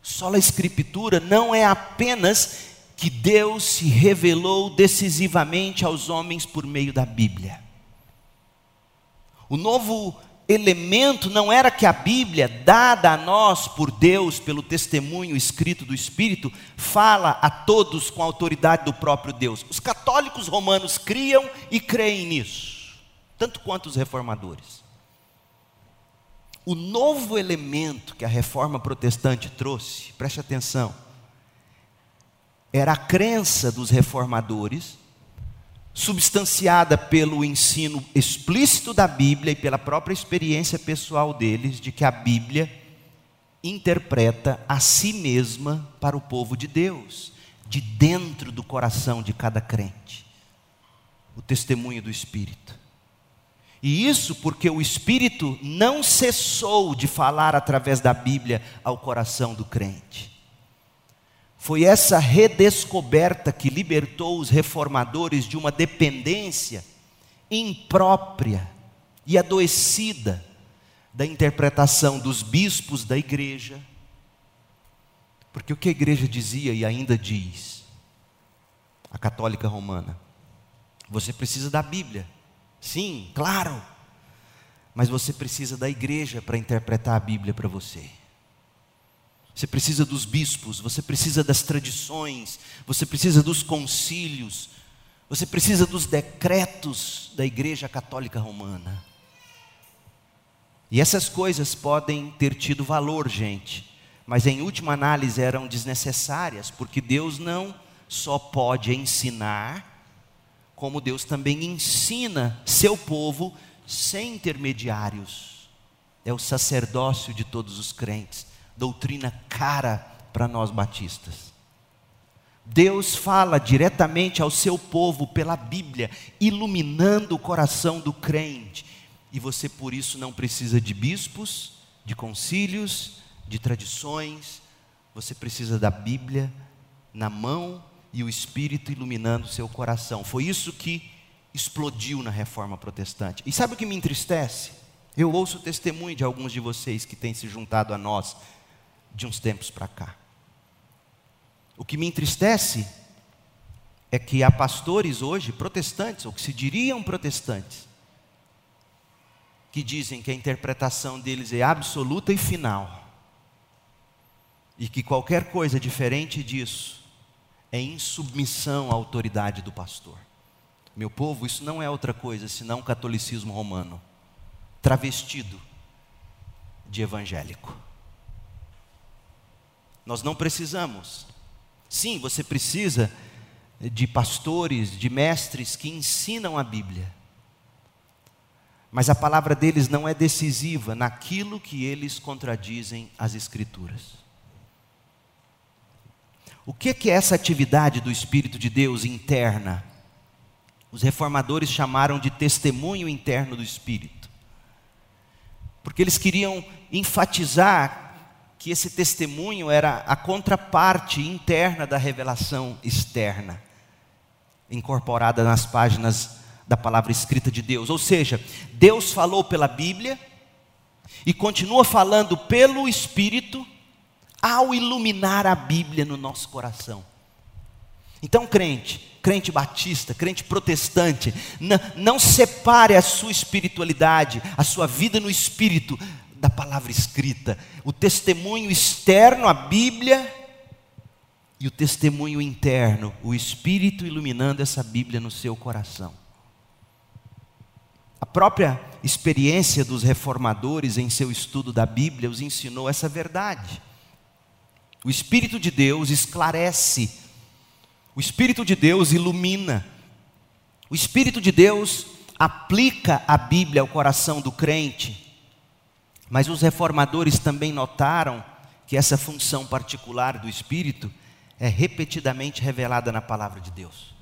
Sola Escritura não é apenas que Deus se revelou decisivamente aos homens por meio da Bíblia. O novo elemento não era que a Bíblia, dada a nós por Deus pelo testemunho escrito do Espírito, fala a todos com a autoridade do próprio Deus. Os católicos romanos criam e creem nisso, tanto quanto os reformadores. O novo elemento que a reforma protestante trouxe, preste atenção, era a crença dos reformadores, substanciada pelo ensino explícito da Bíblia e pela própria experiência pessoal deles, de que a Bíblia interpreta a si mesma para o povo de Deus, de dentro do coração de cada crente. O testemunho do Espírito. E isso porque o Espírito não cessou de falar através da Bíblia ao coração do crente. Foi essa redescoberta que libertou os reformadores de uma dependência imprópria e adoecida da interpretação dos bispos da igreja. Porque o que a igreja dizia e ainda diz, a católica romana, você precisa da Bíblia. Sim, claro. Mas você precisa da igreja para interpretar a Bíblia para você. Você precisa dos bispos, você precisa das tradições, você precisa dos concílios, você precisa dos decretos da Igreja Católica Romana. E essas coisas podem ter tido valor, gente, mas em última análise eram desnecessárias, porque Deus não só pode ensinar, como Deus também ensina seu povo sem intermediários. É o sacerdócio de todos os crentes doutrina cara para nós batistas. Deus fala diretamente ao seu povo pela Bíblia, iluminando o coração do crente. E você por isso não precisa de bispos, de concílios, de tradições. Você precisa da Bíblia na mão e o Espírito iluminando o seu coração. Foi isso que explodiu na reforma protestante. E sabe o que me entristece? Eu ouço o testemunho de alguns de vocês que têm se juntado a nós de uns tempos para cá. O que me entristece é que há pastores hoje, protestantes, ou que se diriam protestantes, que dizem que a interpretação deles é absoluta e final, e que qualquer coisa diferente disso é insubmissão à autoridade do pastor. Meu povo, isso não é outra coisa senão o catolicismo romano, travestido de evangélico. Nós não precisamos. Sim, você precisa de pastores, de mestres que ensinam a Bíblia. Mas a palavra deles não é decisiva naquilo que eles contradizem as Escrituras. O que é essa atividade do Espírito de Deus interna? Os reformadores chamaram de testemunho interno do Espírito. Porque eles queriam enfatizar que esse testemunho era a contraparte interna da revelação externa, incorporada nas páginas da palavra escrita de Deus. Ou seja, Deus falou pela Bíblia e continua falando pelo Espírito ao iluminar a Bíblia no nosso coração. Então, crente, crente batista, crente protestante, não, não separe a sua espiritualidade, a sua vida no espírito da palavra escrita, o testemunho externo, a Bíblia, e o testemunho interno, o Espírito iluminando essa Bíblia no seu coração. A própria experiência dos reformadores em seu estudo da Bíblia os ensinou essa verdade. O Espírito de Deus esclarece, o Espírito de Deus ilumina, o Espírito de Deus aplica a Bíblia ao coração do crente, mas os reformadores também notaram que essa função particular do Espírito é repetidamente revelada na palavra de Deus.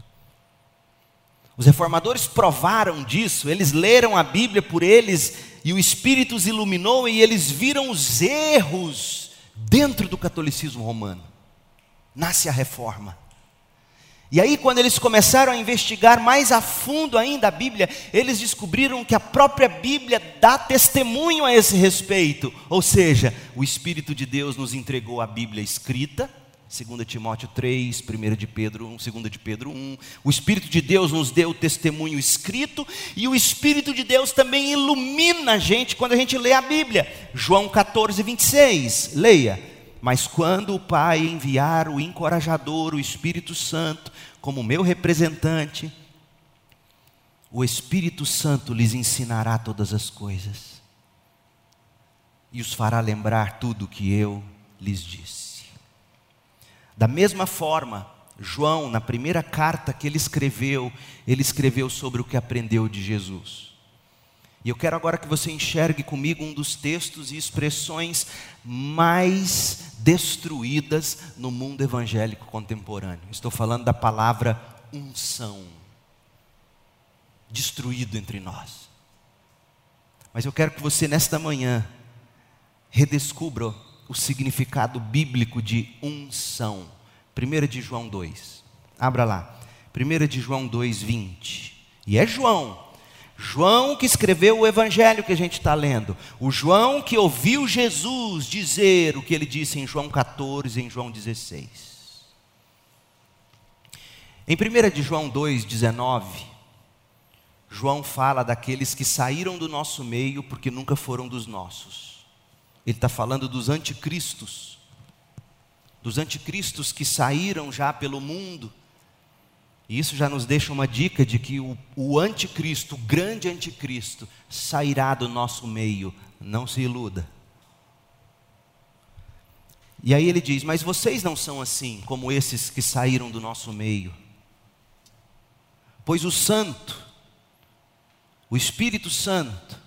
Os reformadores provaram disso, eles leram a Bíblia por eles e o Espírito os iluminou e eles viram os erros dentro do catolicismo romano. Nasce a reforma. E aí, quando eles começaram a investigar mais a fundo ainda a Bíblia, eles descobriram que a própria Bíblia dá testemunho a esse respeito. Ou seja, o Espírito de Deus nos entregou a Bíblia escrita, 2 Timóteo 3, 1 de Pedro 1, 2 de Pedro 1. O Espírito de Deus nos deu o testemunho escrito e o Espírito de Deus também ilumina a gente quando a gente lê a Bíblia. João 14, 26, leia. Mas quando o Pai enviar o encorajador, o Espírito Santo, como meu representante, o Espírito Santo lhes ensinará todas as coisas e os fará lembrar tudo o que eu lhes disse. Da mesma forma, João, na primeira carta que ele escreveu, ele escreveu sobre o que aprendeu de Jesus. E eu quero agora que você enxergue comigo um dos textos e expressões mais destruídas no mundo evangélico contemporâneo. Estou falando da palavra unção. Destruído entre nós. Mas eu quero que você, nesta manhã, redescubra o significado bíblico de unção. 1 de João 2. Abra lá. 1 de João 2, 20. E é João. João que escreveu o evangelho que a gente está lendo. O João que ouviu Jesus dizer o que ele disse em João 14 e em João 16. Em 1 de João 2, 19, João fala daqueles que saíram do nosso meio porque nunca foram dos nossos. Ele está falando dos anticristos, dos anticristos que saíram já pelo mundo. E isso já nos deixa uma dica de que o, o anticristo, o grande anticristo, sairá do nosso meio. Não se iluda. E aí ele diz: Mas vocês não são assim como esses que saíram do nosso meio. Pois o Santo, o Espírito Santo,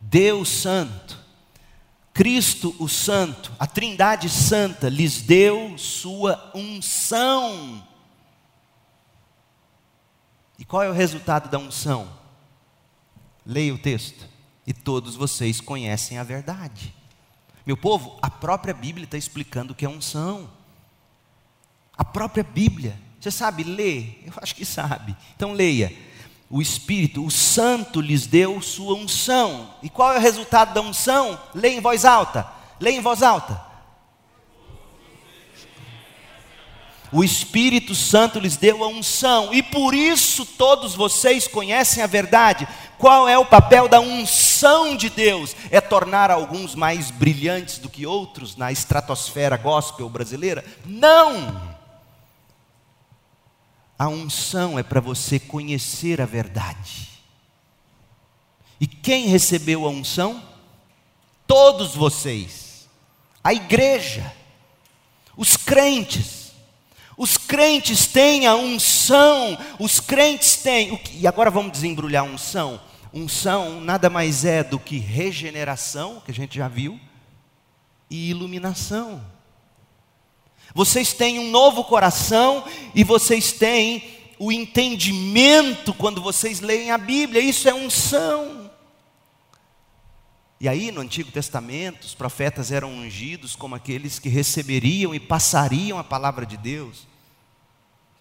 Deus Santo, Cristo, o Santo, a Trindade Santa, lhes deu sua unção. E qual é o resultado da unção? Leia o texto. E todos vocês conhecem a verdade. Meu povo, a própria Bíblia está explicando o que é unção. A própria Bíblia. Você sabe ler? Eu acho que sabe. Então leia o Espírito, o Santo lhes deu sua unção. E qual é o resultado da unção? Leia em voz alta. Leia em voz alta. O Espírito Santo lhes deu a unção, e por isso todos vocês conhecem a verdade. Qual é o papel da unção de Deus? É tornar alguns mais brilhantes do que outros na estratosfera gospel brasileira? Não! A unção é para você conhecer a verdade. E quem recebeu a unção? Todos vocês. A igreja. Os crentes. Os crentes têm a unção. Os crentes têm. E agora vamos desembrulhar unção. Unção nada mais é do que regeneração, que a gente já viu, e iluminação. Vocês têm um novo coração e vocês têm o entendimento quando vocês leem a Bíblia. Isso é unção. E aí, no Antigo Testamento, os profetas eram ungidos como aqueles que receberiam e passariam a palavra de Deus.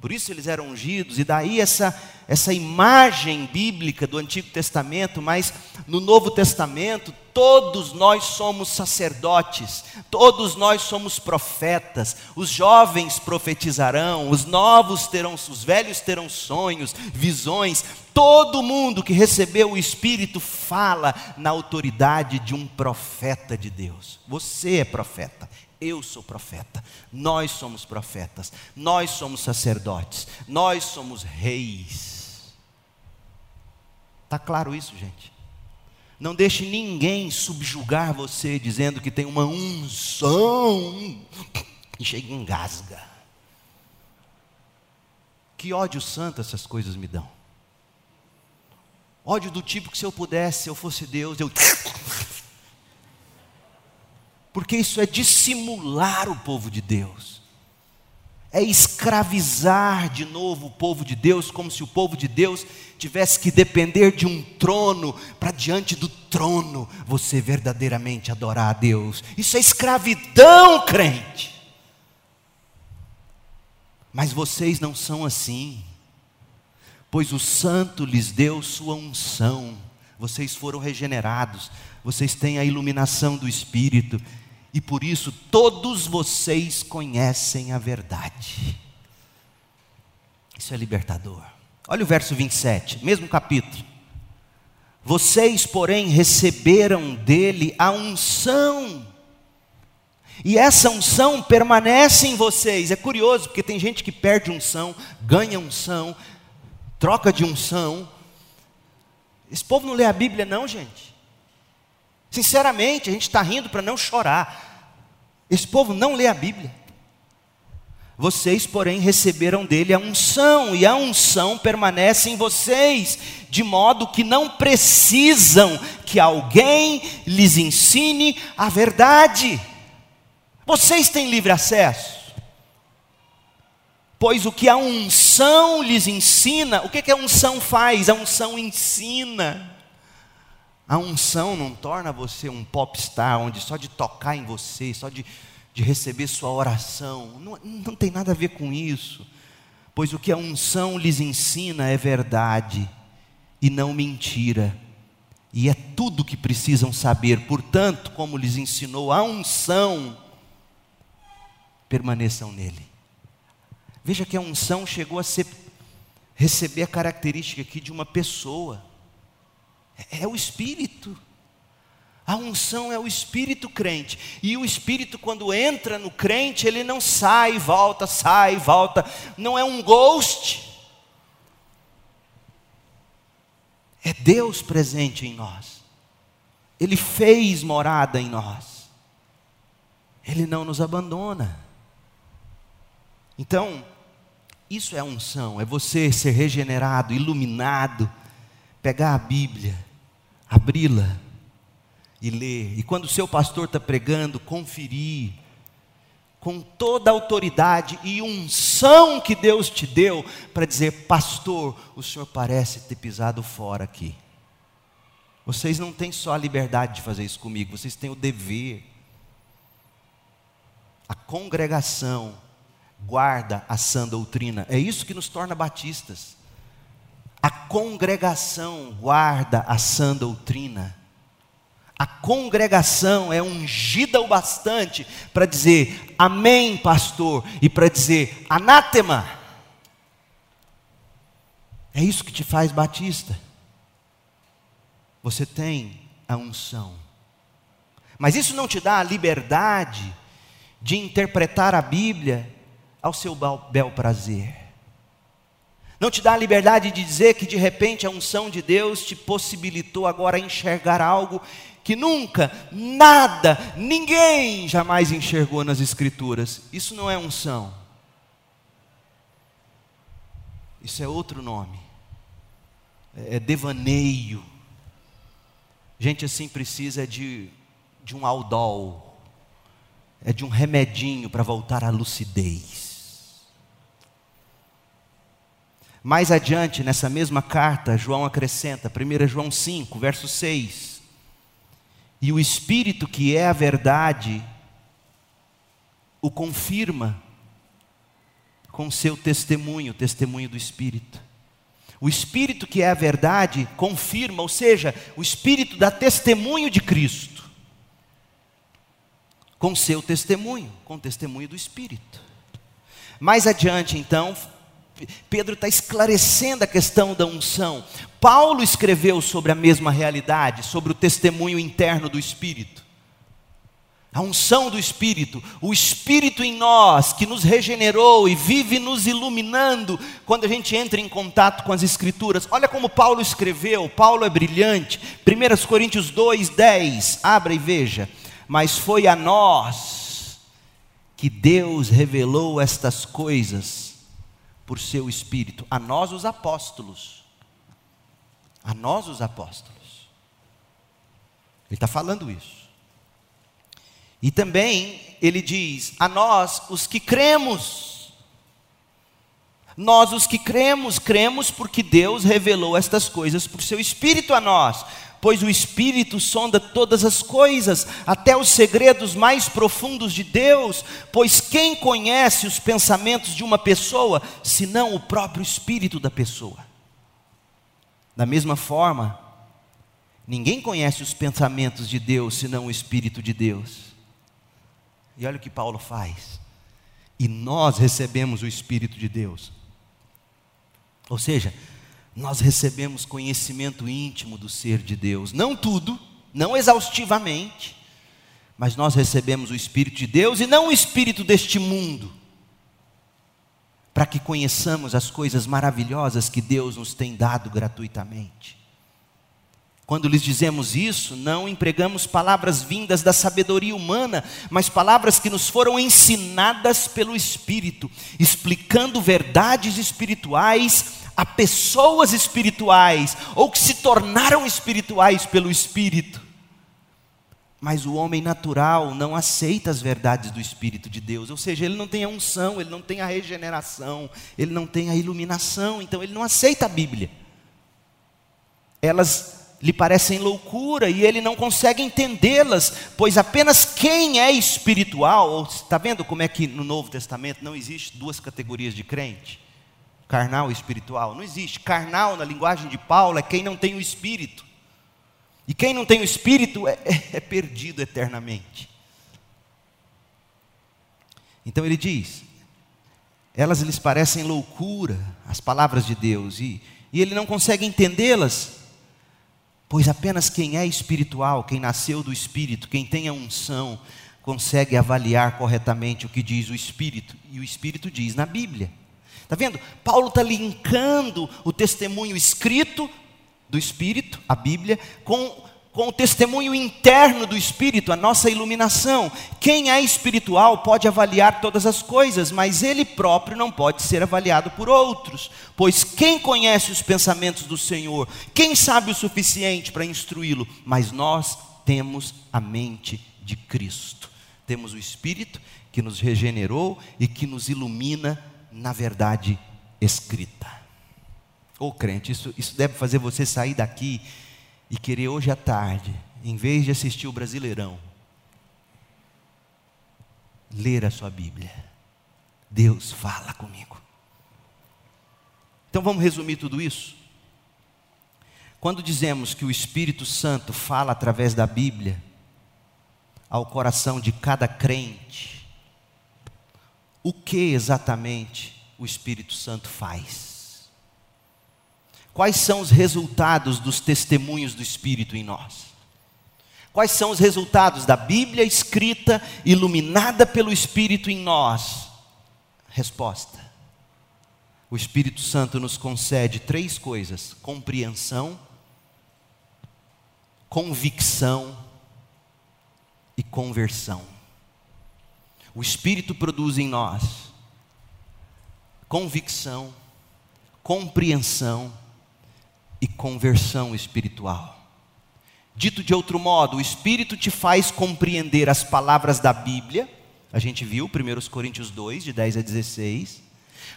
Por isso eles eram ungidos, e daí essa, essa imagem bíblica do Antigo Testamento, mas no Novo Testamento, todos nós somos sacerdotes, todos nós somos profetas, os jovens profetizarão, os novos terão, os velhos terão sonhos, visões, todo mundo que recebeu o Espírito fala na autoridade de um profeta de Deus. Você é profeta, eu sou profeta, nós somos profetas, nós somos sacerdotes, nós somos reis. Está claro isso, gente? Não deixe ninguém subjugar você dizendo que tem uma unção e chega e engasga. Que ódio santo essas coisas me dão. Ódio do tipo que se eu pudesse, se eu fosse Deus, eu. Porque isso é dissimular o povo de Deus. É escravizar de novo o povo de Deus, como se o povo de Deus tivesse que depender de um trono, para diante do trono você verdadeiramente adorar a Deus. Isso é escravidão, crente. Mas vocês não são assim pois o Santo lhes deu sua unção. Vocês foram regenerados, vocês têm a iluminação do Espírito, e por isso todos vocês conhecem a verdade. Isso é libertador. Olha o verso 27, mesmo capítulo. Vocês, porém, receberam dele a unção, e essa unção permanece em vocês. É curioso, porque tem gente que perde unção, ganha unção, troca de unção. Esse povo não lê a Bíblia, não, gente. Sinceramente, a gente está rindo para não chorar. Esse povo não lê a Bíblia. Vocês, porém, receberam dele a unção, e a unção permanece em vocês, de modo que não precisam que alguém lhes ensine a verdade. Vocês têm livre acesso pois o que a unção lhes ensina, o que, que a unção faz? A unção ensina. A unção não torna você um popstar, onde só de tocar em você, só de, de receber sua oração, não, não tem nada a ver com isso. Pois o que a unção lhes ensina é verdade e não mentira. E é tudo o que precisam saber. Portanto, como lhes ensinou a unção, permaneçam nele. Veja que a unção chegou a ser, receber a característica aqui de uma pessoa. É, é o Espírito. A unção é o espírito crente. E o espírito, quando entra no crente, ele não sai, volta, sai, volta. Não é um ghost. É Deus presente em nós. Ele fez morada em nós. Ele não nos abandona. Então, isso é unção, é você ser regenerado, iluminado, pegar a Bíblia, abri-la e ler. E quando o seu pastor está pregando, conferir com toda a autoridade e unção que Deus te deu para dizer, pastor, o senhor parece ter pisado fora aqui. Vocês não têm só a liberdade de fazer isso comigo, vocês têm o dever. A congregação guarda a sã doutrina. É isso que nos torna batistas. A congregação guarda a sã doutrina. A congregação é ungida o bastante para dizer amém, pastor, e para dizer anátema. É isso que te faz batista. Você tem a unção. Mas isso não te dá a liberdade de interpretar a Bíblia ao seu bel prazer. Não te dá a liberdade de dizer que de repente a unção de Deus te possibilitou agora enxergar algo que nunca, nada, ninguém jamais enxergou nas Escrituras. Isso não é unção. Isso é outro nome. É devaneio. Gente assim precisa de, de um aldol, é de um remedinho para voltar à lucidez. Mais adiante, nessa mesma carta, João acrescenta, 1 João 5, verso 6. E o Espírito que é a verdade, o confirma com seu testemunho, o testemunho do Espírito. O Espírito que é a verdade confirma, ou seja, o Espírito dá testemunho de Cristo, com seu testemunho, com o testemunho do Espírito. Mais adiante, então, Pedro está esclarecendo a questão da unção. Paulo escreveu sobre a mesma realidade, sobre o testemunho interno do Espírito. a unção do Espírito, o Espírito em nós que nos regenerou e vive nos iluminando quando a gente entra em contato com as Escrituras. Olha como Paulo escreveu, Paulo é brilhante. 1 Coríntios 2, 10, abra e veja. Mas foi a nós que Deus revelou estas coisas por seu Espírito, a nós os apóstolos. A nós os apóstolos. Ele está falando isso. E também ele diz: a nós, os que cremos. Nós, os que cremos, cremos porque Deus revelou estas coisas por seu Espírito a nós. Pois o Espírito sonda todas as coisas, até os segredos mais profundos de Deus. Pois quem conhece os pensamentos de uma pessoa, senão o próprio Espírito da pessoa? Da mesma forma, ninguém conhece os pensamentos de Deus, senão o Espírito de Deus. E olha o que Paulo faz. E nós recebemos o Espírito de Deus. Ou seja, nós recebemos conhecimento íntimo do ser de Deus. Não tudo, não exaustivamente, mas nós recebemos o Espírito de Deus e não o Espírito deste mundo. Para que conheçamos as coisas maravilhosas que Deus nos tem dado gratuitamente. Quando lhes dizemos isso, não empregamos palavras vindas da sabedoria humana, mas palavras que nos foram ensinadas pelo Espírito, explicando verdades espirituais a pessoas espirituais, ou que se tornaram espirituais pelo Espírito. Mas o homem natural não aceita as verdades do Espírito de Deus, ou seja, ele não tem a unção, ele não tem a regeneração, ele não tem a iluminação, então ele não aceita a Bíblia. Elas lhe parecem loucura e ele não consegue entendê-las, pois apenas quem é espiritual, está vendo como é que no Novo Testamento não existe duas categorias de crente? Carnal e espiritual. Não existe. Carnal, na linguagem de Paulo, é quem não tem o espírito. E quem não tem o espírito é, é, é perdido eternamente. Então ele diz: elas lhes parecem loucura, as palavras de Deus, e, e ele não consegue entendê-las Pois apenas quem é espiritual, quem nasceu do Espírito, quem tem a unção, consegue avaliar corretamente o que diz o Espírito. E o Espírito diz na Bíblia. Está vendo? Paulo está linkando o testemunho escrito do Espírito, a Bíblia, com com o testemunho interno do Espírito, a nossa iluminação. Quem é espiritual pode avaliar todas as coisas, mas ele próprio não pode ser avaliado por outros. Pois quem conhece os pensamentos do Senhor? Quem sabe o suficiente para instruí-lo? Mas nós temos a mente de Cristo. Temos o Espírito que nos regenerou e que nos ilumina na verdade escrita. Ô oh, crente, isso, isso deve fazer você sair daqui e querer hoje à tarde, em vez de assistir o Brasileirão, ler a sua Bíblia. Deus fala comigo. Então vamos resumir tudo isso? Quando dizemos que o Espírito Santo fala através da Bíblia ao coração de cada crente, o que exatamente o Espírito Santo faz? Quais são os resultados dos testemunhos do Espírito em nós? Quais são os resultados da Bíblia escrita, iluminada pelo Espírito em nós? Resposta: O Espírito Santo nos concede três coisas: compreensão, convicção e conversão. O Espírito produz em nós convicção, compreensão e conversão espiritual. Dito de outro modo, o Espírito te faz compreender as palavras da Bíblia, a gente viu, 1 Coríntios 2, de 10 a 16.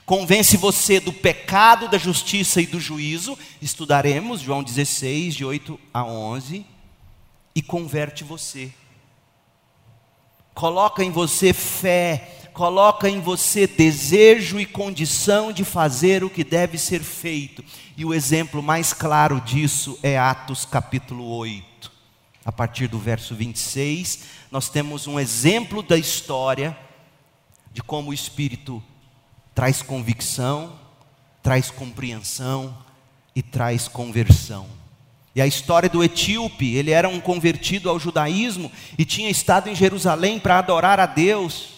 Convence você do pecado, da justiça e do juízo, estudaremos João 16, de 8 a 11, e converte você. Coloca em você fé, coloca em você desejo e condição de fazer o que deve ser feito. E o exemplo mais claro disso é Atos capítulo 8. A partir do verso 26, nós temos um exemplo da história de como o Espírito traz convicção, traz compreensão e traz conversão. E a história do etíope, ele era um convertido ao judaísmo e tinha estado em Jerusalém para adorar a Deus.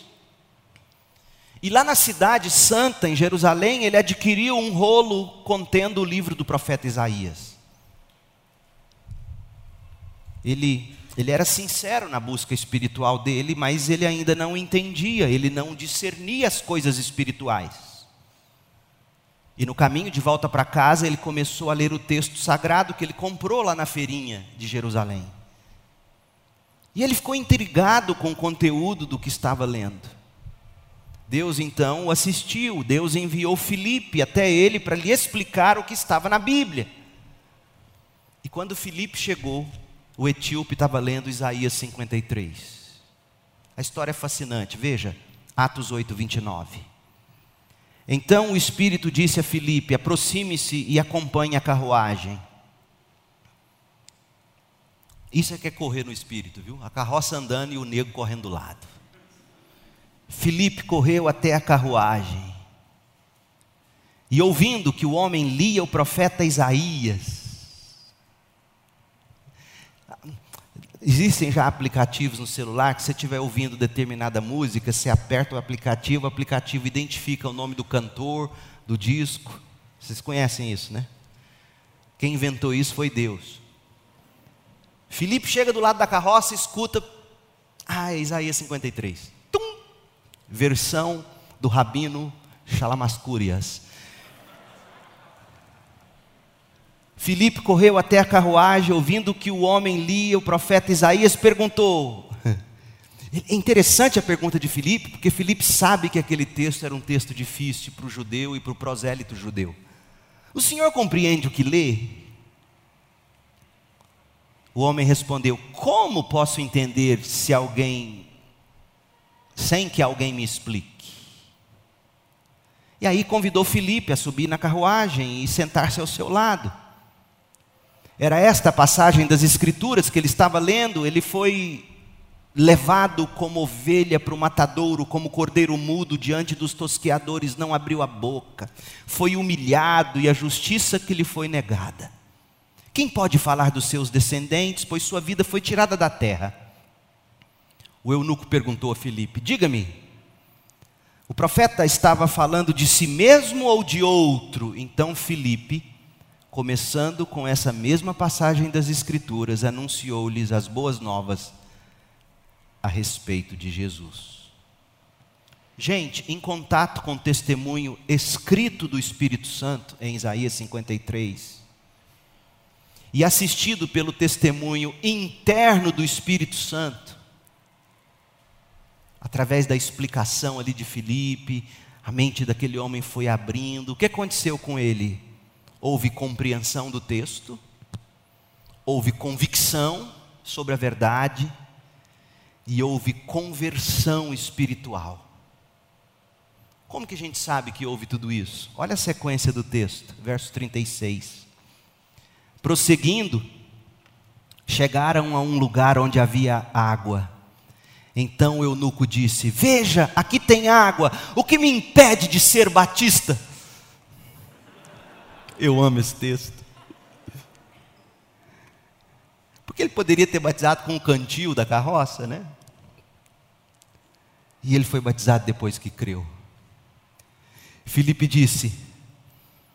E lá na cidade santa, em Jerusalém, ele adquiriu um rolo contendo o livro do profeta Isaías. Ele, ele era sincero na busca espiritual dele, mas ele ainda não entendia, ele não discernia as coisas espirituais. E no caminho de volta para casa, ele começou a ler o texto sagrado que ele comprou lá na feirinha de Jerusalém. E ele ficou intrigado com o conteúdo do que estava lendo. Deus então o assistiu, Deus enviou Filipe até ele para lhe explicar o que estava na Bíblia. E quando Filipe chegou, o etíope estava lendo Isaías 53. A história é fascinante, veja, Atos 8, 29. Então o Espírito disse a Filipe: aproxime-se e acompanhe a carruagem. Isso é que é correr no Espírito, viu? A carroça andando e o negro correndo do lado. Filipe correu até a carruagem. E ouvindo que o homem lia o profeta Isaías, Existem já aplicativos no celular que você estiver ouvindo determinada música, você aperta o aplicativo, o aplicativo identifica o nome do cantor, do disco. Vocês conhecem isso, né? Quem inventou isso foi Deus. Filipe chega do lado da carroça e escuta, ah, Isaías 53. Tum! Versão do rabino Shalamascúrias. Filipe correu até a carruagem, ouvindo que o homem lia o profeta Isaías, perguntou. É interessante a pergunta de Filipe, porque Filipe sabe que aquele texto era um texto difícil para o judeu e para o prosélito judeu. O senhor compreende o que lê? O homem respondeu: Como posso entender se alguém, sem que alguém me explique? E aí convidou Filipe a subir na carruagem e sentar-se ao seu lado. Era esta a passagem das Escrituras que ele estava lendo, ele foi levado como ovelha para o matadouro, como cordeiro mudo diante dos tosqueadores, não abriu a boca, foi humilhado e a justiça que lhe foi negada. Quem pode falar dos seus descendentes, pois sua vida foi tirada da terra? O eunuco perguntou a Filipe: Diga-me, o profeta estava falando de si mesmo ou de outro? Então Filipe começando com essa mesma passagem das Escrituras, anunciou-lhes as boas novas a respeito de Jesus. Gente, em contato com o testemunho escrito do Espírito Santo, em Isaías 53, e assistido pelo testemunho interno do Espírito Santo, através da explicação ali de Filipe, a mente daquele homem foi abrindo. O que aconteceu com ele? Houve compreensão do texto, houve convicção sobre a verdade e houve conversão espiritual. Como que a gente sabe que houve tudo isso? Olha a sequência do texto, verso 36. Prosseguindo, chegaram a um lugar onde havia água. Então eunuco disse: Veja, aqui tem água, o que me impede de ser batista? Eu amo esse texto. Porque ele poderia ter batizado com o cantil da carroça, né? E ele foi batizado depois que creu. Filipe disse: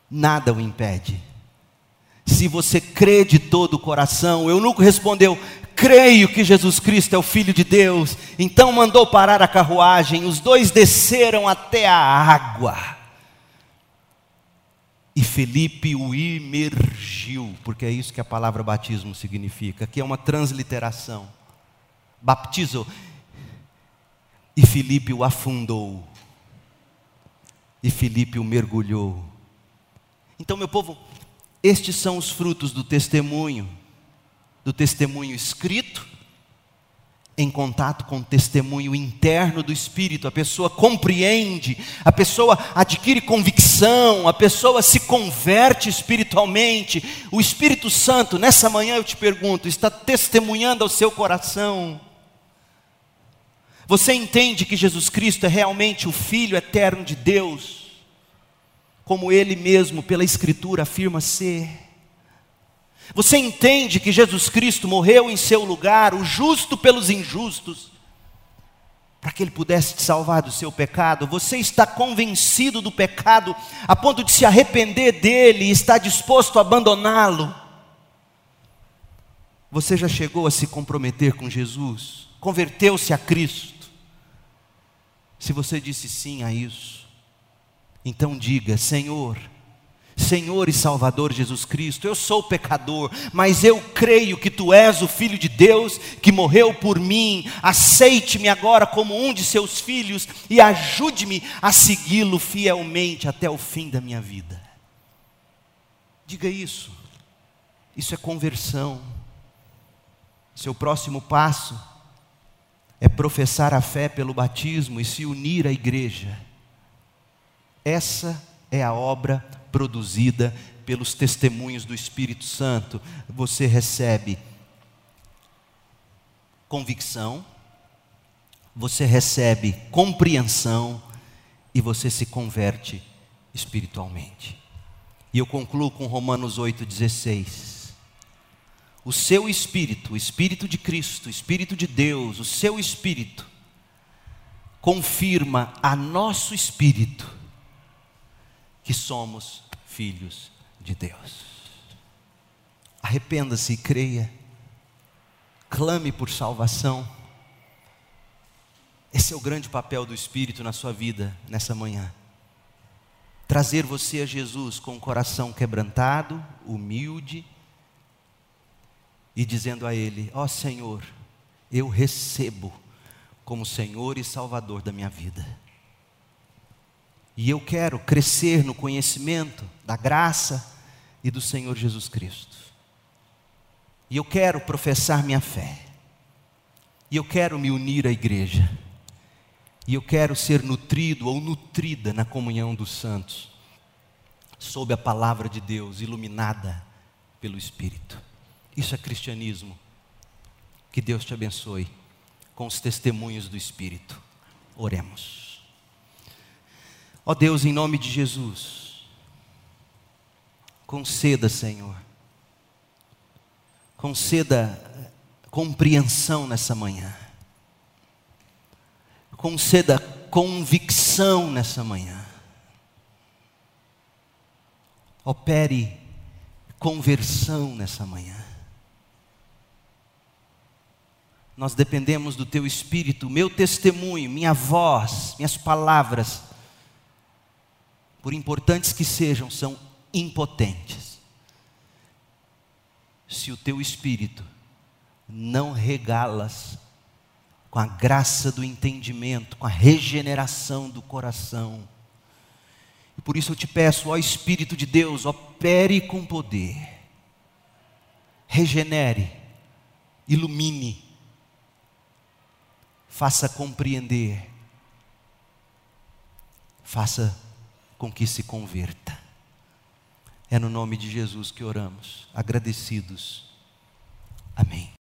Nada o impede. Se você crê de todo o coração, eu nunca respondeu: Creio que Jesus Cristo é o Filho de Deus. Então mandou parar a carruagem. Os dois desceram até a água. E Felipe o imergiu, porque é isso que a palavra batismo significa, que é uma transliteração. Baptizo. E Felipe o afundou. E Felipe o mergulhou. Então, meu povo, estes são os frutos do testemunho, do testemunho escrito em contato com o testemunho interno do Espírito, a pessoa compreende, a pessoa adquire convicção, a pessoa se converte espiritualmente. O Espírito Santo, nessa manhã eu te pergunto, está testemunhando ao seu coração. Você entende que Jesus Cristo é realmente o Filho eterno de Deus, como Ele mesmo, pela Escritura, afirma ser? Você entende que Jesus Cristo morreu em seu lugar, o justo pelos injustos, para que ele pudesse te salvar do seu pecado? Você está convencido do pecado a ponto de se arrepender dele e está disposto a abandoná-lo? Você já chegou a se comprometer com Jesus? Converteu-se a Cristo? Se você disse sim a isso, então diga: Senhor, Senhor e Salvador Jesus Cristo, eu sou pecador, mas eu creio que tu és o Filho de Deus que morreu por mim. Aceite-me agora como um de seus filhos e ajude-me a segui-lo fielmente até o fim da minha vida. Diga isso, isso é conversão. Seu próximo passo é professar a fé pelo batismo e se unir à igreja. Essa é a obra produzida pelos testemunhos do Espírito Santo. Você recebe convicção, você recebe compreensão e você se converte espiritualmente. E eu concluo com Romanos 8,16. O seu espírito, o espírito de Cristo, o espírito de Deus, o seu espírito, confirma a nosso espírito que somos filhos de Deus. Arrependa-se e creia. Clame por salvação. Esse é o grande papel do Espírito na sua vida nessa manhã. Trazer você a Jesus com o coração quebrantado, humilde, e dizendo a Ele: Ó oh, Senhor, eu recebo como Senhor e Salvador da minha vida. E eu quero crescer no conhecimento da graça e do Senhor Jesus Cristo. E eu quero professar minha fé. E eu quero me unir à igreja. E eu quero ser nutrido ou nutrida na comunhão dos santos, sob a palavra de Deus, iluminada pelo Espírito. Isso é cristianismo. Que Deus te abençoe com os testemunhos do Espírito. Oremos. Ó oh Deus, em nome de Jesus, conceda, Senhor, conceda compreensão nessa manhã, conceda convicção nessa manhã, opere conversão nessa manhã. Nós dependemos do Teu Espírito, meu testemunho, minha voz, minhas palavras por importantes que sejam, são impotentes. Se o teu espírito não regalas com a graça do entendimento, com a regeneração do coração. E por isso eu te peço, ó Espírito de Deus, opere com poder, regenere, ilumine, faça compreender, faça com que se converta. É no nome de Jesus que oramos, agradecidos. Amém.